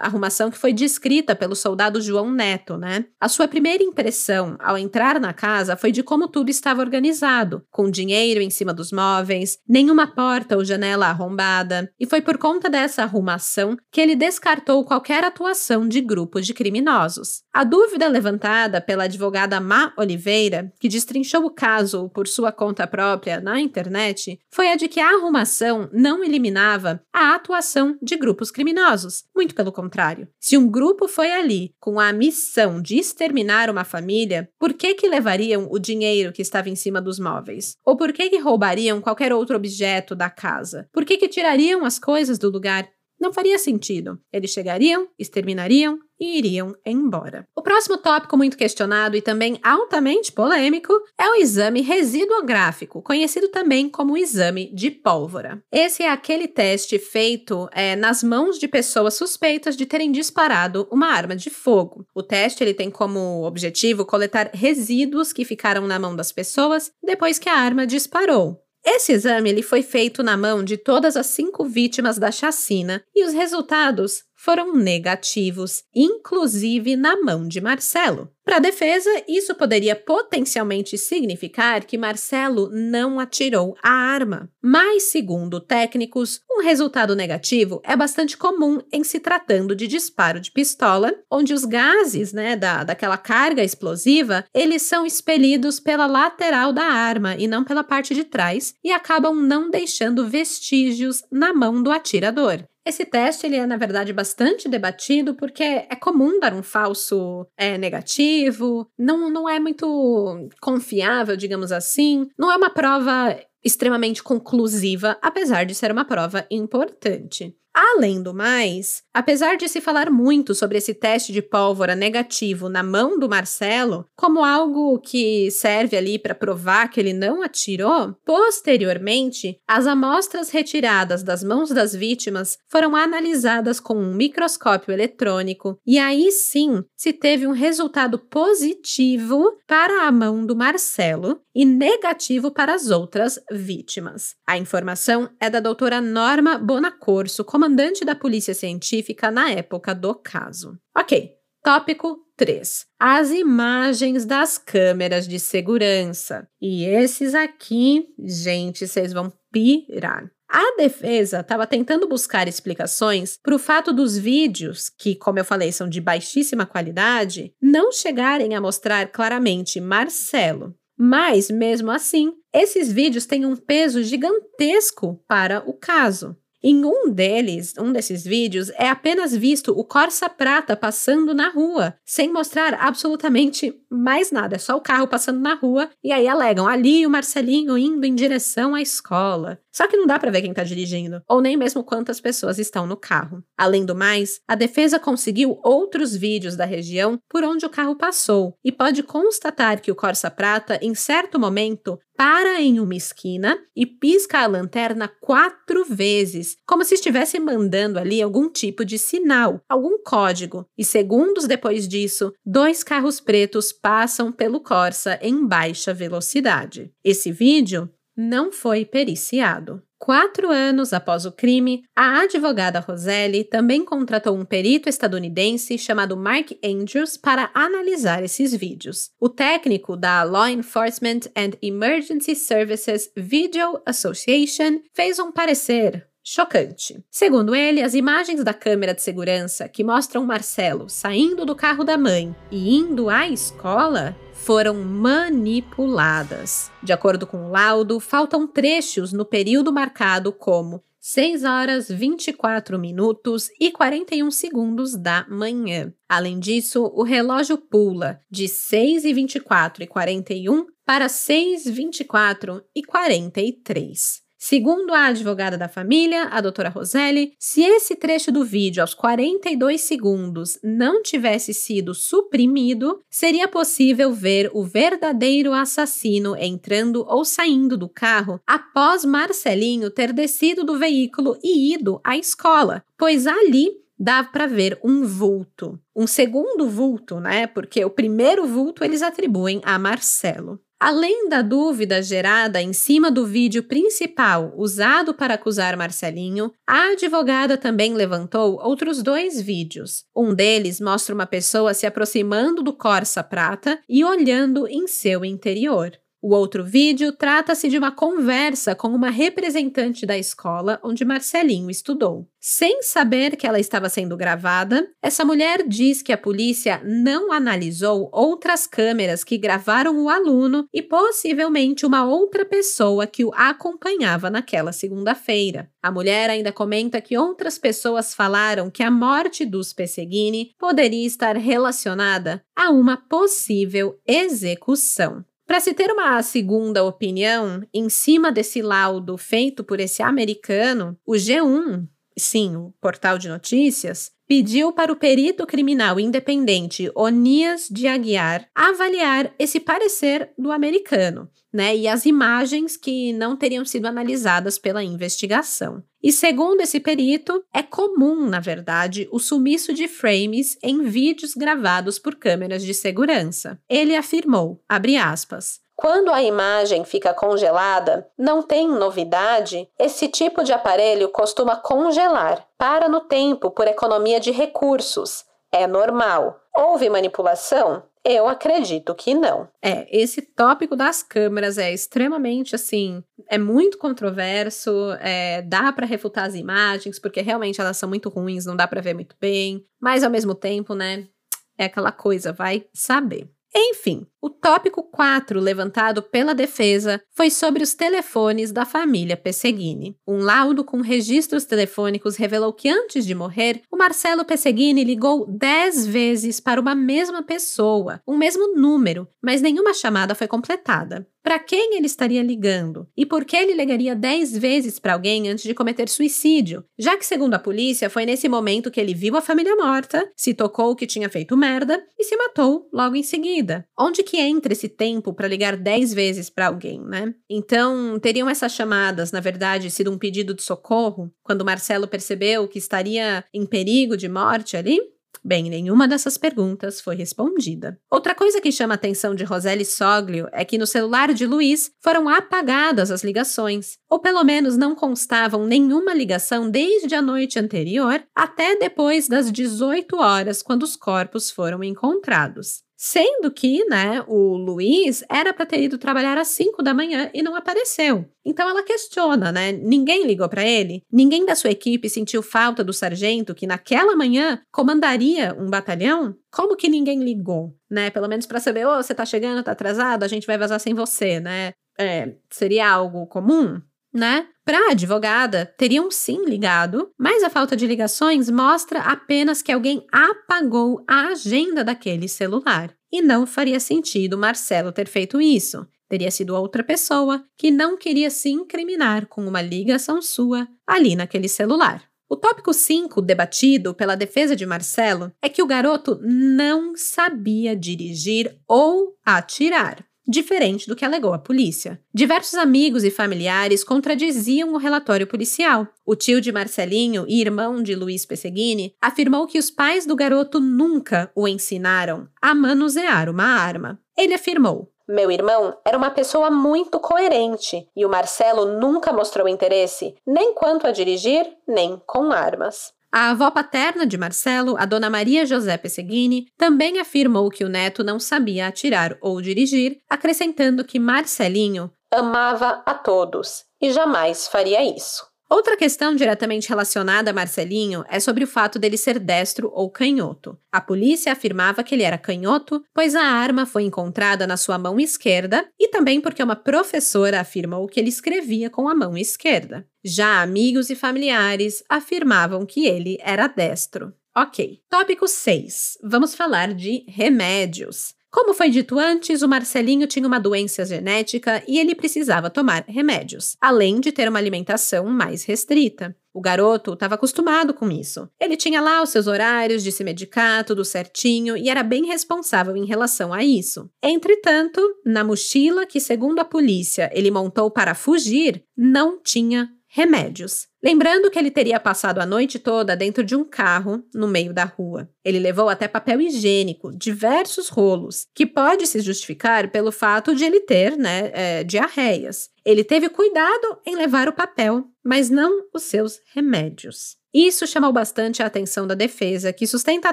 arrumação que foi descrita pelo soldado João Neto, né? A sua primeira impressão ao entrar na casa foi de como tudo estava organizado, com dinheiro em cima dos móveis, nenhuma porta ou janela arrombada, e foi por conta dessa arrumação que ele descartou qualquer atuação de grupos de criminosos. A dúvida levantada pela advogada Má Oliveira, que destrinchou o caso por sua conta própria na internet, foi a de que a arrumação não eliminava a atuação de grupos criminosos. Muito pelo contrário. Se um grupo foi ali com a missão de exterminar uma família, por que que levariam o dinheiro que estava em cima dos móveis? Ou por que que roubariam qualquer outro objeto da casa? Por que que tirariam as coisas do lugar? Não faria sentido. Eles chegariam, exterminariam e iriam embora. O próximo tópico muito questionado e também altamente polêmico é o exame residuográfico, conhecido também como exame de pólvora. Esse é aquele teste feito é, nas mãos de pessoas suspeitas de terem disparado uma arma de fogo. O teste ele tem como objetivo coletar resíduos que ficaram na mão das pessoas depois que a arma disparou. Esse exame ele foi feito na mão de todas as cinco vítimas da chacina e os resultados foram negativos, inclusive na mão de Marcelo. Para a defesa, isso poderia potencialmente significar que Marcelo não atirou a arma. Mas, segundo técnicos, um resultado negativo é bastante comum em se tratando de disparo de pistola, onde os gases né, da, daquela carga explosiva eles são expelidos pela lateral da arma e não pela parte de trás e acabam não deixando vestígios na mão do atirador. Esse teste ele é, na verdade, bastante debatido porque é comum dar um falso é, negativo, não, não é muito confiável, digamos assim, não é uma prova extremamente conclusiva, apesar de ser uma prova importante. Além do mais, apesar de se falar muito sobre esse teste de pólvora negativo na mão do Marcelo como algo que serve ali para provar que ele não atirou, posteriormente, as amostras retiradas das mãos das vítimas foram analisadas com um microscópio eletrônico e aí sim se teve um resultado positivo para a mão do Marcelo e negativo para as outras vítimas. A informação é da doutora Norma Bonacorso, comandante da Polícia Científica na época do caso. Ok, tópico 3. As imagens das câmeras de segurança. E esses aqui, gente, vocês vão pirar. A defesa estava tentando buscar explicações para o fato dos vídeos, que, como eu falei, são de baixíssima qualidade, não chegarem a mostrar claramente Marcelo. Mas, mesmo assim, esses vídeos têm um peso gigantesco para o caso. Em um deles, um desses vídeos, é apenas visto o Corsa Prata passando na rua, sem mostrar absolutamente mais nada, é só o carro passando na rua e aí alegam ali o Marcelinho indo em direção à escola. Só que não dá para ver quem está dirigindo, ou nem mesmo quantas pessoas estão no carro. Além do mais, a defesa conseguiu outros vídeos da região por onde o carro passou e pode constatar que o Corsa Prata, em certo momento, para em uma esquina e pisca a lanterna quatro vezes, como se estivesse mandando ali algum tipo de sinal, algum código. E segundos depois disso, dois carros pretos passam pelo Corsa em baixa velocidade. Esse vídeo não foi periciado. Quatro anos após o crime, a advogada Roselli também contratou um perito estadunidense chamado Mark Andrews para analisar esses vídeos. O técnico da Law Enforcement and Emergency Services Video Association fez um parecer chocante. Segundo ele, as imagens da câmera de segurança que mostram Marcelo saindo do carro da mãe e indo à escola foram manipuladas. De acordo com o laudo, faltam trechos no período marcado como 6 horas 24 minutos e 41 segundos da manhã. Além disso, o relógio pula de 6 e 24 e 41 para 6, 24 e 43. Segundo a advogada da família, a doutora Roselli, se esse trecho do vídeo aos 42 segundos não tivesse sido suprimido, seria possível ver o verdadeiro assassino entrando ou saindo do carro após Marcelinho ter descido do veículo e ido à escola, pois ali dá para ver um vulto. Um segundo vulto, né? Porque o primeiro vulto eles atribuem a Marcelo. Além da dúvida gerada em cima do vídeo principal usado para acusar Marcelinho, a advogada também levantou outros dois vídeos. Um deles mostra uma pessoa se aproximando do Corsa Prata e olhando em seu interior. O outro vídeo trata-se de uma conversa com uma representante da escola onde Marcelinho estudou. Sem saber que ela estava sendo gravada, essa mulher diz que a polícia não analisou outras câmeras que gravaram o aluno e possivelmente uma outra pessoa que o acompanhava naquela segunda-feira. A mulher ainda comenta que outras pessoas falaram que a morte dos Pesseguini poderia estar relacionada a uma possível execução. Para se ter uma segunda opinião em cima desse laudo feito por esse americano, o G1, sim, o portal de notícias, pediu para o perito criminal independente Onias de Aguiar avaliar esse parecer do americano, né, e as imagens que não teriam sido analisadas pela investigação. E segundo esse perito, é comum, na verdade, o sumiço de frames em vídeos gravados por câmeras de segurança. Ele afirmou, abre aspas, quando a imagem fica congelada, não tem novidade, esse tipo de aparelho costuma congelar, para no tempo por economia de recursos. É normal. Houve manipulação? Eu acredito que não. É, esse tópico das câmeras é extremamente assim, é muito controverso, é, dá para refutar as imagens, porque realmente elas são muito ruins, não dá para ver muito bem, mas ao mesmo tempo, né, é aquela coisa, vai saber. Enfim, o tópico 4 levantado pela defesa foi sobre os telefones da família Pesseguini. Um laudo com registros telefônicos revelou que antes de morrer, o Marcelo Pesseguini ligou 10 vezes para uma mesma pessoa, um mesmo número, mas nenhuma chamada foi completada. Para quem ele estaria ligando? E por que ele ligaria 10 vezes para alguém antes de cometer suicídio? Já que, segundo a polícia, foi nesse momento que ele viu a família morta, se tocou que tinha feito merda e se matou logo em seguida. Onde que entra esse tempo para ligar 10 vezes para alguém, né? Então, teriam essas chamadas, na verdade, sido um pedido de socorro quando Marcelo percebeu que estaria em perigo de morte ali? Bem, nenhuma dessas perguntas foi respondida. Outra coisa que chama a atenção de Roseli Soglio é que no celular de Luiz foram apagadas as ligações, ou pelo menos não constavam nenhuma ligação desde a noite anterior até depois das 18 horas, quando os corpos foram encontrados. Sendo que, né, o Luiz era para ter ido trabalhar às 5 da manhã e não apareceu. Então ela questiona, né? Ninguém ligou para ele? Ninguém da sua equipe sentiu falta do sargento que naquela manhã comandaria um batalhão? Como que ninguém ligou, né? Pelo menos para saber, ô, oh, você tá chegando, tá atrasado, a gente vai vazar sem você, né? É, seria algo comum? Né? Para a advogada, teriam sim ligado, mas a falta de ligações mostra apenas que alguém apagou a agenda daquele celular. E não faria sentido Marcelo ter feito isso. Teria sido outra pessoa que não queria se incriminar com uma ligação sua ali naquele celular. O tópico 5, debatido pela defesa de Marcelo, é que o garoto não sabia dirigir ou atirar diferente do que alegou a polícia. Diversos amigos e familiares contradiziam o relatório policial. O tio de Marcelinho e irmão de Luiz Pesseguini afirmou que os pais do garoto nunca o ensinaram a manusear uma arma. Ele afirmou: meu irmão era uma pessoa muito coerente e o Marcelo nunca mostrou interesse nem quanto a dirigir, nem com armas. A avó paterna de Marcelo, a dona Maria José Pesseguini, também afirmou que o neto não sabia atirar ou dirigir, acrescentando que Marcelinho amava a todos e jamais faria isso. Outra questão diretamente relacionada a Marcelinho é sobre o fato dele ser destro ou canhoto. A polícia afirmava que ele era canhoto, pois a arma foi encontrada na sua mão esquerda e também porque uma professora afirmou que ele escrevia com a mão esquerda. Já amigos e familiares afirmavam que ele era destro. Ok. Tópico 6. Vamos falar de remédios. Como foi dito antes, o Marcelinho tinha uma doença genética e ele precisava tomar remédios, além de ter uma alimentação mais restrita. O garoto estava acostumado com isso. Ele tinha lá os seus horários de se medicar, tudo certinho, e era bem responsável em relação a isso. Entretanto, na mochila que, segundo a polícia, ele montou para fugir, não tinha remédios. Lembrando que ele teria passado a noite toda dentro de um carro no meio da rua. Ele levou até papel higiênico, diversos rolos, que pode se justificar pelo fato de ele ter né, é, diarreias. Ele teve cuidado em levar o papel, mas não os seus remédios. Isso chamou bastante a atenção da defesa, que sustenta a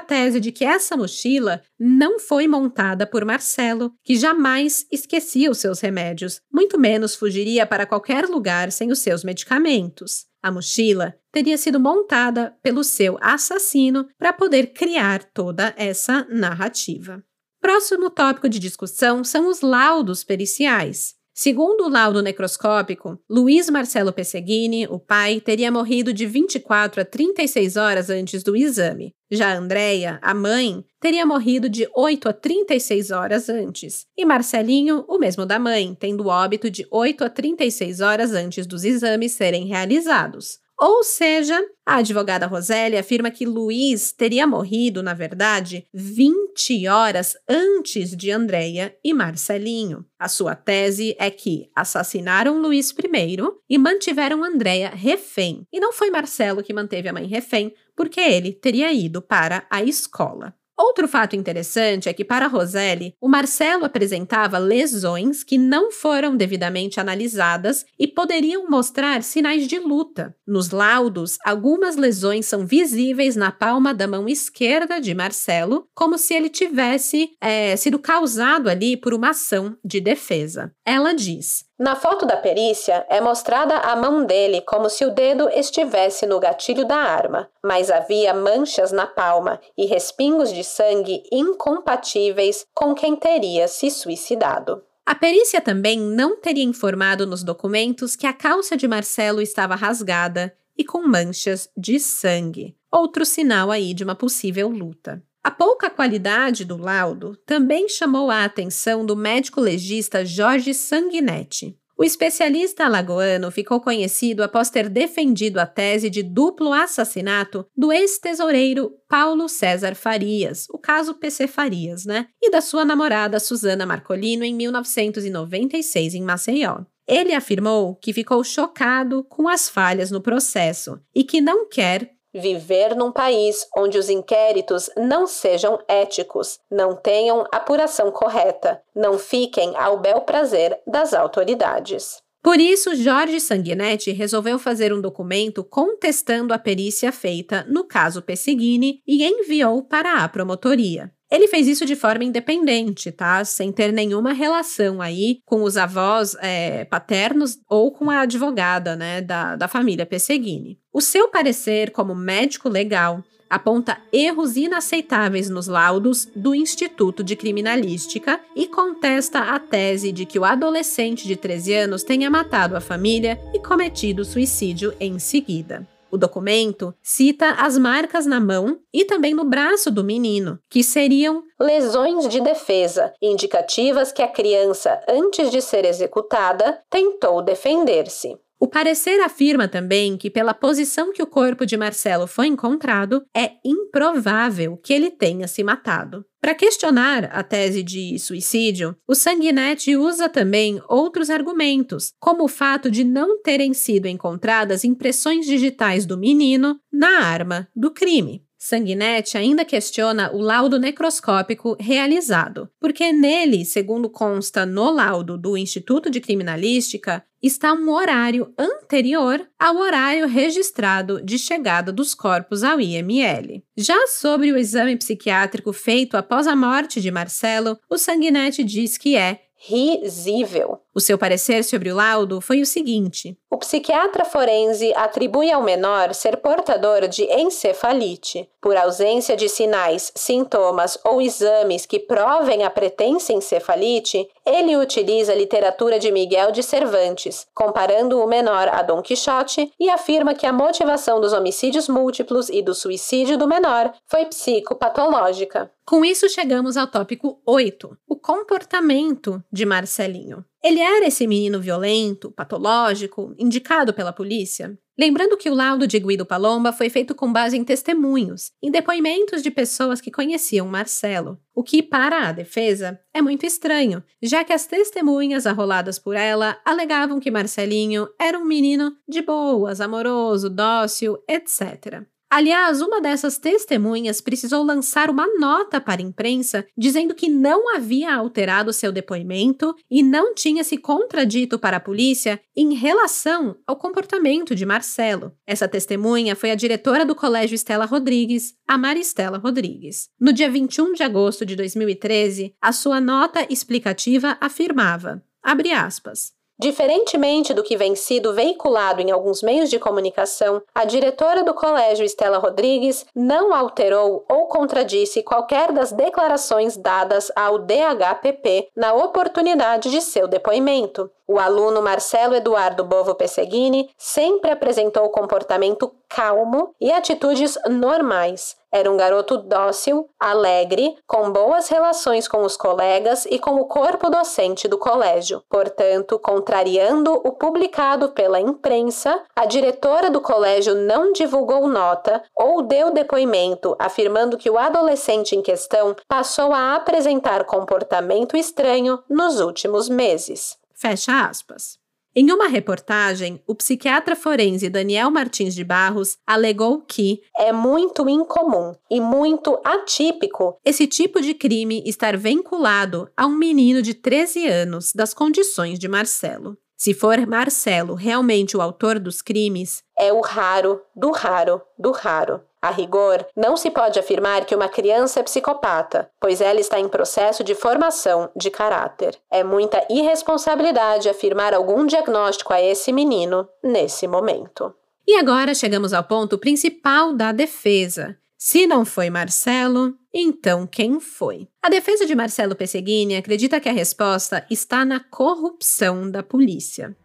tese de que essa mochila não foi montada por Marcelo, que jamais esquecia os seus remédios, muito menos fugiria para qualquer lugar sem os seus medicamentos. A mochila teria sido montada pelo seu assassino para poder criar toda essa narrativa. Próximo tópico de discussão são os laudos periciais. Segundo o laudo necroscópico, Luiz Marcelo Pesseguini, o pai, teria morrido de 24 a 36 horas antes do exame. Já Andréia, a mãe, teria morrido de 8 a 36 horas antes. E Marcelinho, o mesmo da mãe, tendo óbito de 8 a 36 horas antes dos exames serem realizados. Ou seja, a advogada Rosélia afirma que Luiz teria morrido, na verdade, 20 horas antes de Andréia e Marcelinho. A sua tese é que assassinaram Luiz primeiro e mantiveram Andréia refém. E não foi Marcelo que manteve a mãe refém, porque ele teria ido para a escola. Outro fato interessante é que, para Roseli, o Marcelo apresentava lesões que não foram devidamente analisadas e poderiam mostrar sinais de luta. Nos laudos, algumas lesões são visíveis na palma da mão esquerda de Marcelo, como se ele tivesse é, sido causado ali por uma ação de defesa. Ela diz: na foto da perícia é mostrada a mão dele como se o dedo estivesse no gatilho da arma, mas havia manchas na palma e respingos de sangue incompatíveis com quem teria se suicidado. A perícia também não teria informado nos documentos que a calça de Marcelo estava rasgada e com manchas de sangue, outro sinal aí de uma possível luta. A pouca qualidade do laudo também chamou a atenção do médico legista Jorge Sanguinetti. O especialista alagoano ficou conhecido após ter defendido a tese de duplo assassinato do ex-tesoureiro Paulo César Farias, o caso PC Farias, né? E da sua namorada Susana Marcolino em 1996 em Maceió. Ele afirmou que ficou chocado com as falhas no processo e que não quer Viver num país onde os inquéritos não sejam éticos, não tenham apuração correta, não fiquem ao bel prazer das autoridades. Por isso, Jorge Sanguinetti resolveu fazer um documento contestando a perícia feita no caso Pessigini e enviou para a promotoria. Ele fez isso de forma independente, tá? Sem ter nenhuma relação aí com os avós é, paternos ou com a advogada, né, da, da família Pesseguini. O seu parecer como médico legal aponta erros inaceitáveis nos laudos do Instituto de Criminalística e contesta a tese de que o adolescente de 13 anos tenha matado a família e cometido suicídio em seguida. O documento cita as marcas na mão e também no braço do menino, que seriam lesões de defesa, indicativas que a criança, antes de ser executada, tentou defender-se. O parecer afirma também que, pela posição que o corpo de Marcelo foi encontrado, é improvável que ele tenha se matado. Para questionar a tese de suicídio, o Sanguinetti usa também outros argumentos, como o fato de não terem sido encontradas impressões digitais do menino na arma do crime. Sanguinetti ainda questiona o laudo necroscópico realizado, porque nele, segundo consta no laudo do Instituto de Criminalística, está um horário anterior ao horário registrado de chegada dos corpos ao IML. Já sobre o exame psiquiátrico feito após a morte de Marcelo, o Sanguinetti diz que é risível. O seu parecer sobre o laudo foi o seguinte: O psiquiatra forense atribui ao menor ser portador de encefalite. Por ausência de sinais, sintomas ou exames que provem a pretensa encefalite, ele utiliza a literatura de Miguel de Cervantes, comparando o menor a Dom Quixote, e afirma que a motivação dos homicídios múltiplos e do suicídio do menor foi psicopatológica. Com isso, chegamos ao tópico 8, o comportamento de Marcelinho. Ele era esse menino violento, patológico, indicado pela polícia? Lembrando que o laudo de Guido Palomba foi feito com base em testemunhos, em depoimentos de pessoas que conheciam Marcelo, o que, para a defesa, é muito estranho, já que as testemunhas arroladas por ela alegavam que Marcelinho era um menino de boas, amoroso, dócil, etc. Aliás, uma dessas testemunhas precisou lançar uma nota para a imprensa dizendo que não havia alterado seu depoimento e não tinha se contradito para a polícia em relação ao comportamento de Marcelo. Essa testemunha foi a diretora do Colégio Estela Rodrigues, a Maristela Rodrigues. No dia 21 de agosto de 2013, a sua nota explicativa afirmava: abre aspas. Diferentemente do que vem sido veiculado em alguns meios de comunicação, a diretora do colégio Estela Rodrigues não alterou ou contradisse qualquer das declarações dadas ao DHPP na oportunidade de seu depoimento. O aluno Marcelo Eduardo Bovo Pesseguini sempre apresentou comportamento calmo e atitudes normais. Era um garoto dócil, alegre, com boas relações com os colegas e com o corpo docente do colégio. Portanto, contrariando o publicado pela imprensa, a diretora do colégio não divulgou nota ou deu depoimento afirmando que o adolescente em questão passou a apresentar comportamento estranho nos últimos meses. Fecha aspas. Em uma reportagem, o psiquiatra forense Daniel Martins de Barros alegou que é muito incomum e muito atípico esse tipo de crime estar vinculado a um menino de 13 anos das condições de Marcelo. Se for Marcelo realmente o autor dos crimes, é o raro do raro do raro. A rigor, não se pode afirmar que uma criança é psicopata, pois ela está em processo de formação de caráter. É muita irresponsabilidade afirmar algum diagnóstico a esse menino nesse momento. E agora chegamos ao ponto principal da defesa. Se não foi Marcelo, então quem foi? A defesa de Marcelo Pesseguini acredita que a resposta está na corrupção da polícia.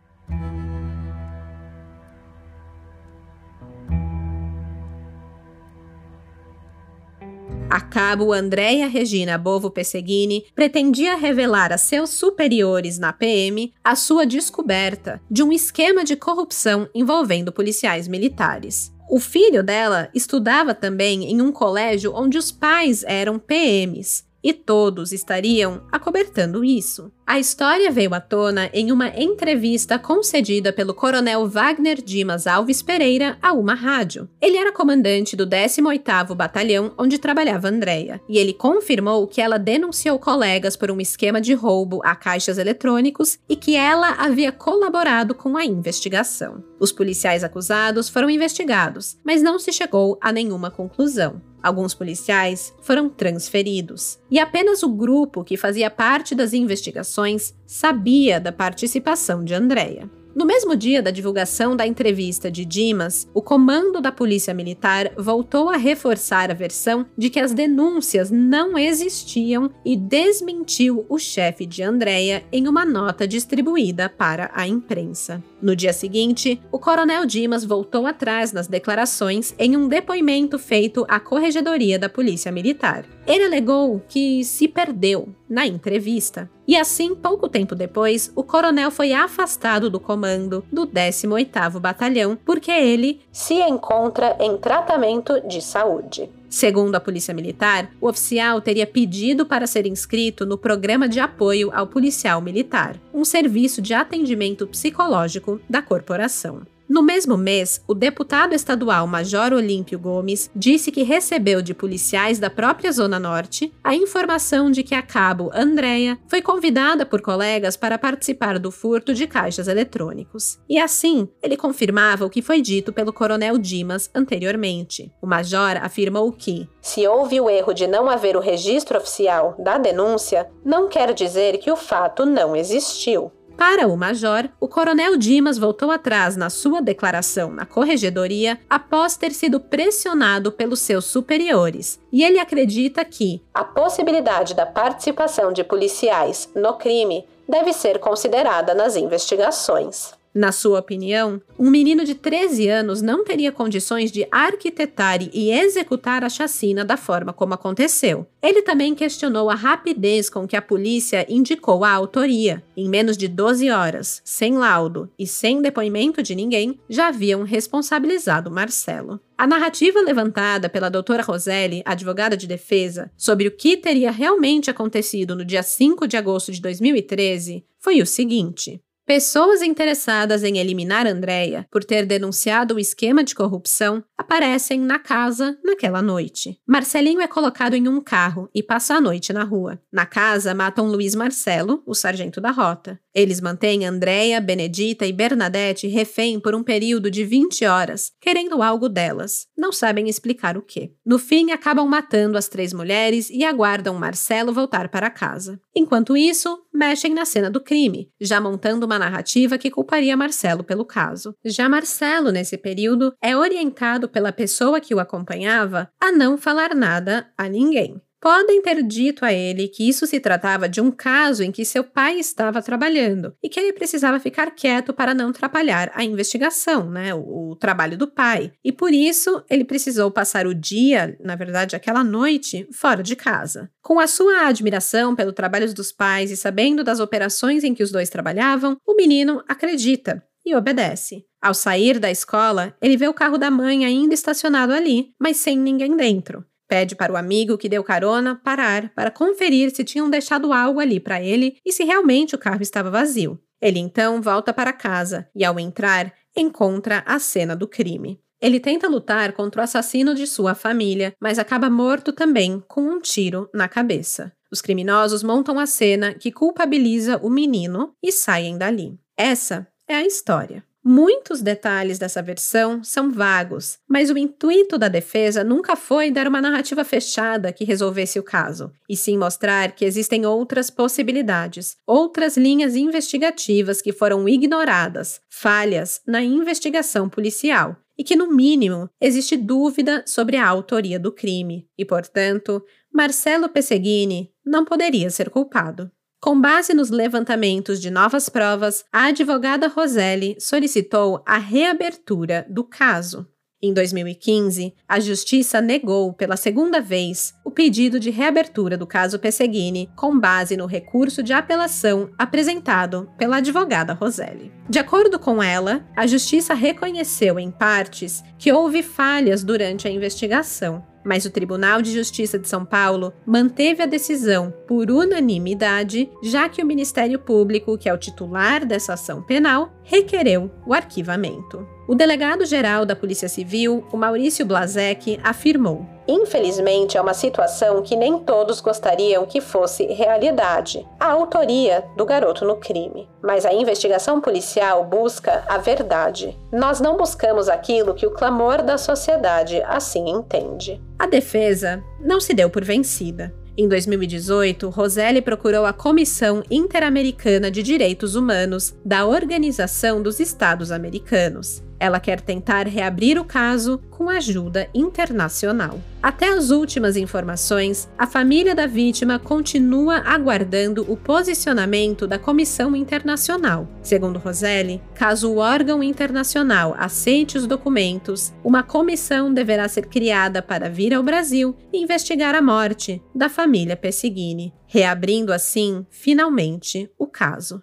A cabo Andréia Regina Bovo Pesseguini pretendia revelar a seus superiores na PM a sua descoberta de um esquema de corrupção envolvendo policiais militares. O filho dela estudava também em um colégio onde os pais eram PMs e todos estariam acobertando isso. A história veio à tona em uma entrevista concedida pelo coronel Wagner Dimas Alves Pereira a uma rádio. Ele era comandante do 18º Batalhão onde trabalhava Andréia, e ele confirmou que ela denunciou colegas por um esquema de roubo a caixas eletrônicos e que ela havia colaborado com a investigação. Os policiais acusados foram investigados, mas não se chegou a nenhuma conclusão. Alguns policiais foram transferidos, e apenas o grupo que fazia parte das investigações sabia da participação de Andrea. No mesmo dia da divulgação da entrevista de Dimas, o comando da Polícia Militar voltou a reforçar a versão de que as denúncias não existiam e desmentiu o chefe de Andréia em uma nota distribuída para a imprensa. No dia seguinte, o coronel Dimas voltou atrás nas declarações em um depoimento feito à Corregedoria da Polícia Militar. Ele alegou que se perdeu na entrevista. E assim, pouco tempo depois, o coronel foi afastado do comando do 18º Batalhão porque ele se encontra em tratamento de saúde. Segundo a Polícia Militar, o oficial teria pedido para ser inscrito no Programa de Apoio ao Policial Militar, um serviço de atendimento psicológico da corporação. No mesmo mês, o deputado estadual Major Olímpio Gomes disse que recebeu de policiais da própria Zona Norte a informação de que a cabo Andréia foi convidada por colegas para participar do furto de caixas eletrônicos. E assim, ele confirmava o que foi dito pelo coronel Dimas anteriormente. O major afirmou que, se houve o erro de não haver o registro oficial da denúncia, não quer dizer que o fato não existiu. Para o major, o coronel Dimas voltou atrás na sua declaração na corregedoria após ter sido pressionado pelos seus superiores, e ele acredita que a possibilidade da participação de policiais no crime deve ser considerada nas investigações. Na sua opinião, um menino de 13 anos não teria condições de arquitetar e executar a chacina da forma como aconteceu. Ele também questionou a rapidez com que a polícia indicou a autoria. Em menos de 12 horas, sem laudo e sem depoimento de ninguém, já haviam responsabilizado Marcelo. A narrativa levantada pela doutora Roselli, advogada de defesa, sobre o que teria realmente acontecido no dia 5 de agosto de 2013 foi o seguinte: Pessoas interessadas em eliminar Andréia por ter denunciado o esquema de corrupção aparecem na casa naquela noite. Marcelinho é colocado em um carro e passa a noite na rua. Na casa, matam Luiz Marcelo, o sargento da rota. Eles mantêm Andréia, Benedita e Bernadette refém por um período de 20 horas, querendo algo delas. Não sabem explicar o que. No fim, acabam matando as três mulheres e aguardam Marcelo voltar para casa. Enquanto isso, mexem na cena do crime, já montando uma narrativa que culparia Marcelo pelo caso. Já Marcelo, nesse período, é orientado pela pessoa que o acompanhava a não falar nada a ninguém. Podem ter dito a ele que isso se tratava de um caso em que seu pai estava trabalhando e que ele precisava ficar quieto para não atrapalhar a investigação, né, o, o, trabalho do pai. E por isso ele precisou passar o dia, na verdade aquela noite, fora de casa. Com a sua admiração pelo trabalho dos pais e sabendo das operações em que os dois trabalhavam, o menino acredita e obedece. Ao sair da escola, ele vê o carro da mãe ainda estacionado ali, mas sem ninguém dentro. Pede para o amigo que deu carona parar para conferir se tinham deixado algo ali para ele e se realmente o carro estava vazio. Ele então volta para casa e, ao entrar, encontra a cena do crime. Ele tenta lutar contra o assassino de sua família, mas acaba morto também com um tiro na cabeça. Os criminosos montam a cena que culpabiliza o menino e saem dali. Essa é a história. Muitos detalhes dessa versão são vagos, mas o intuito da defesa nunca foi dar uma narrativa fechada que resolvesse o caso, e sim mostrar que existem outras possibilidades, outras linhas investigativas que foram ignoradas, falhas na investigação policial, e que, no mínimo, existe dúvida sobre a autoria do crime, e, portanto, Marcelo Pesseguini não poderia ser culpado. Com base nos levantamentos de novas provas, a advogada Roselli solicitou a reabertura do caso. Em 2015, a Justiça negou pela segunda vez o pedido de reabertura do caso Pesseguini com base no recurso de apelação apresentado pela advogada Roselli. De acordo com ela, a Justiça reconheceu em partes que houve falhas durante a investigação mas o Tribunal de Justiça de São Paulo manteve a decisão por unanimidade, já que o Ministério Público, que é o titular dessa ação penal, requereu o arquivamento. O delegado-geral da Polícia Civil, o Maurício Blazek, afirmou: Infelizmente, é uma situação que nem todos gostariam que fosse realidade a autoria do garoto no crime. Mas a investigação policial busca a verdade. Nós não buscamos aquilo que o clamor da sociedade assim entende. A defesa não se deu por vencida. Em 2018, Roselli procurou a Comissão Interamericana de Direitos Humanos da Organização dos Estados Americanos. Ela quer tentar reabrir o caso com ajuda internacional. Até as últimas informações, a família da vítima continua aguardando o posicionamento da Comissão Internacional. Segundo Roselli, caso o órgão internacional aceite os documentos, uma comissão deverá ser criada para vir ao Brasil e investigar a morte da família Pessigini, reabrindo assim, finalmente, o caso.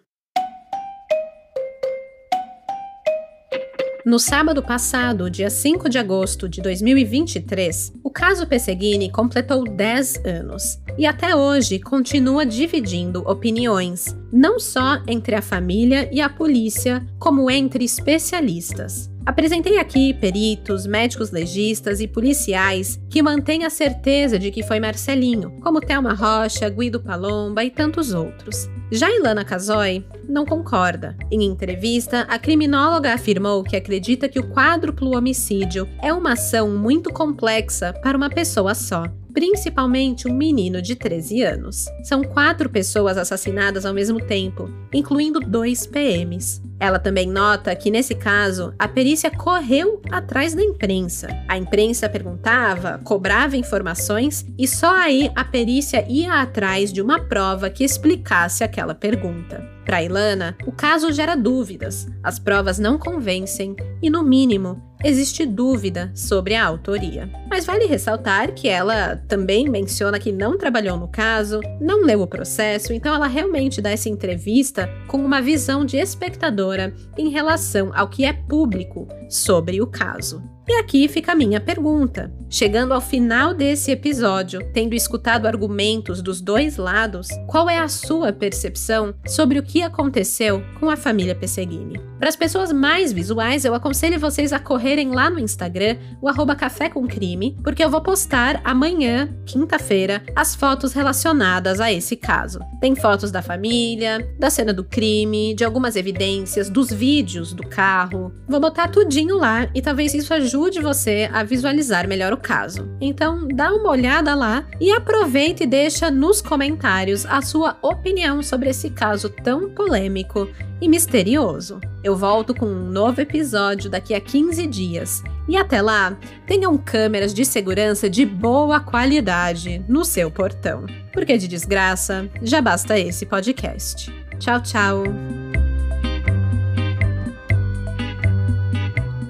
No sábado passado, dia 5 de agosto de 2023, o caso Pesseguini completou 10 anos e até hoje continua dividindo opiniões, não só entre a família e a polícia, como entre especialistas. Apresentei aqui peritos, médicos legistas e policiais que mantêm a certeza de que foi Marcelinho, como Thelma Rocha, Guido Palomba e tantos outros. Já Ilana Casoy não concorda. Em entrevista, a criminóloga afirmou que acredita que o quádruplo homicídio é uma ação muito complexa para uma pessoa só principalmente um menino de 13 anos. São quatro pessoas assassinadas ao mesmo tempo, incluindo dois PMs. Ela também nota que, nesse caso, a perícia correu atrás da imprensa. A imprensa perguntava, cobrava informações e só aí a perícia ia atrás de uma prova que explicasse aquela pergunta. Para Ilana, o caso gera dúvidas, as provas não convencem e, no mínimo, existe dúvida sobre a autoria. Mas vale ressaltar que ela também menciona que não trabalhou no caso, não leu o processo, então ela realmente dá essa entrevista com uma visão de espectadora em relação ao que é público sobre o caso. E aqui fica a minha pergunta. Chegando ao final desse episódio, tendo escutado argumentos dos dois lados, qual é a sua percepção sobre o que aconteceu com a família Pesseguini? Para as pessoas mais visuais, eu aconselho vocês a correrem lá no Instagram, o arroba Café com Crime, porque eu vou postar amanhã, quinta-feira, as fotos relacionadas a esse caso. Tem fotos da família, da cena do crime, de algumas evidências, dos vídeos do carro. Vou botar tudinho lá e talvez isso ajude ajude você a visualizar melhor o caso. Então, dá uma olhada lá e aproveita e deixa nos comentários a sua opinião sobre esse caso tão polêmico e misterioso. Eu volto com um novo episódio daqui a 15 dias. E até lá, tenham câmeras de segurança de boa qualidade no seu portão. Porque de desgraça, já basta esse podcast. Tchau, tchau!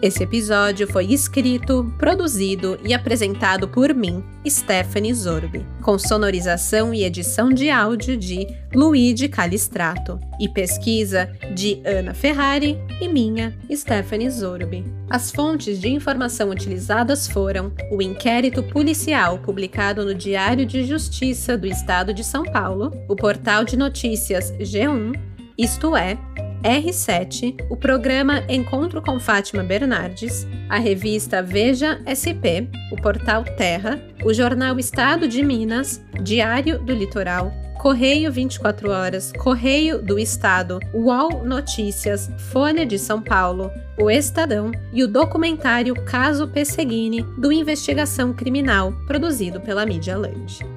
Esse episódio foi escrito, produzido e apresentado por mim, Stephanie Zorbi, com sonorização e edição de áudio de Luigi Calistrato e pesquisa de Ana Ferrari e minha, Stephanie Zorbi. As fontes de informação utilizadas foram o inquérito policial publicado no Diário de Justiça do Estado de São Paulo, o portal de notícias G1, isto é, R7, o programa Encontro com Fátima Bernardes, a revista Veja SP, o portal Terra, o jornal Estado de Minas, Diário do Litoral, Correio 24 Horas, Correio do Estado, UOL Notícias, Folha de São Paulo, o Estadão e o documentário Caso Pesseguini, do Investigação Criminal, produzido pela Mídia Land.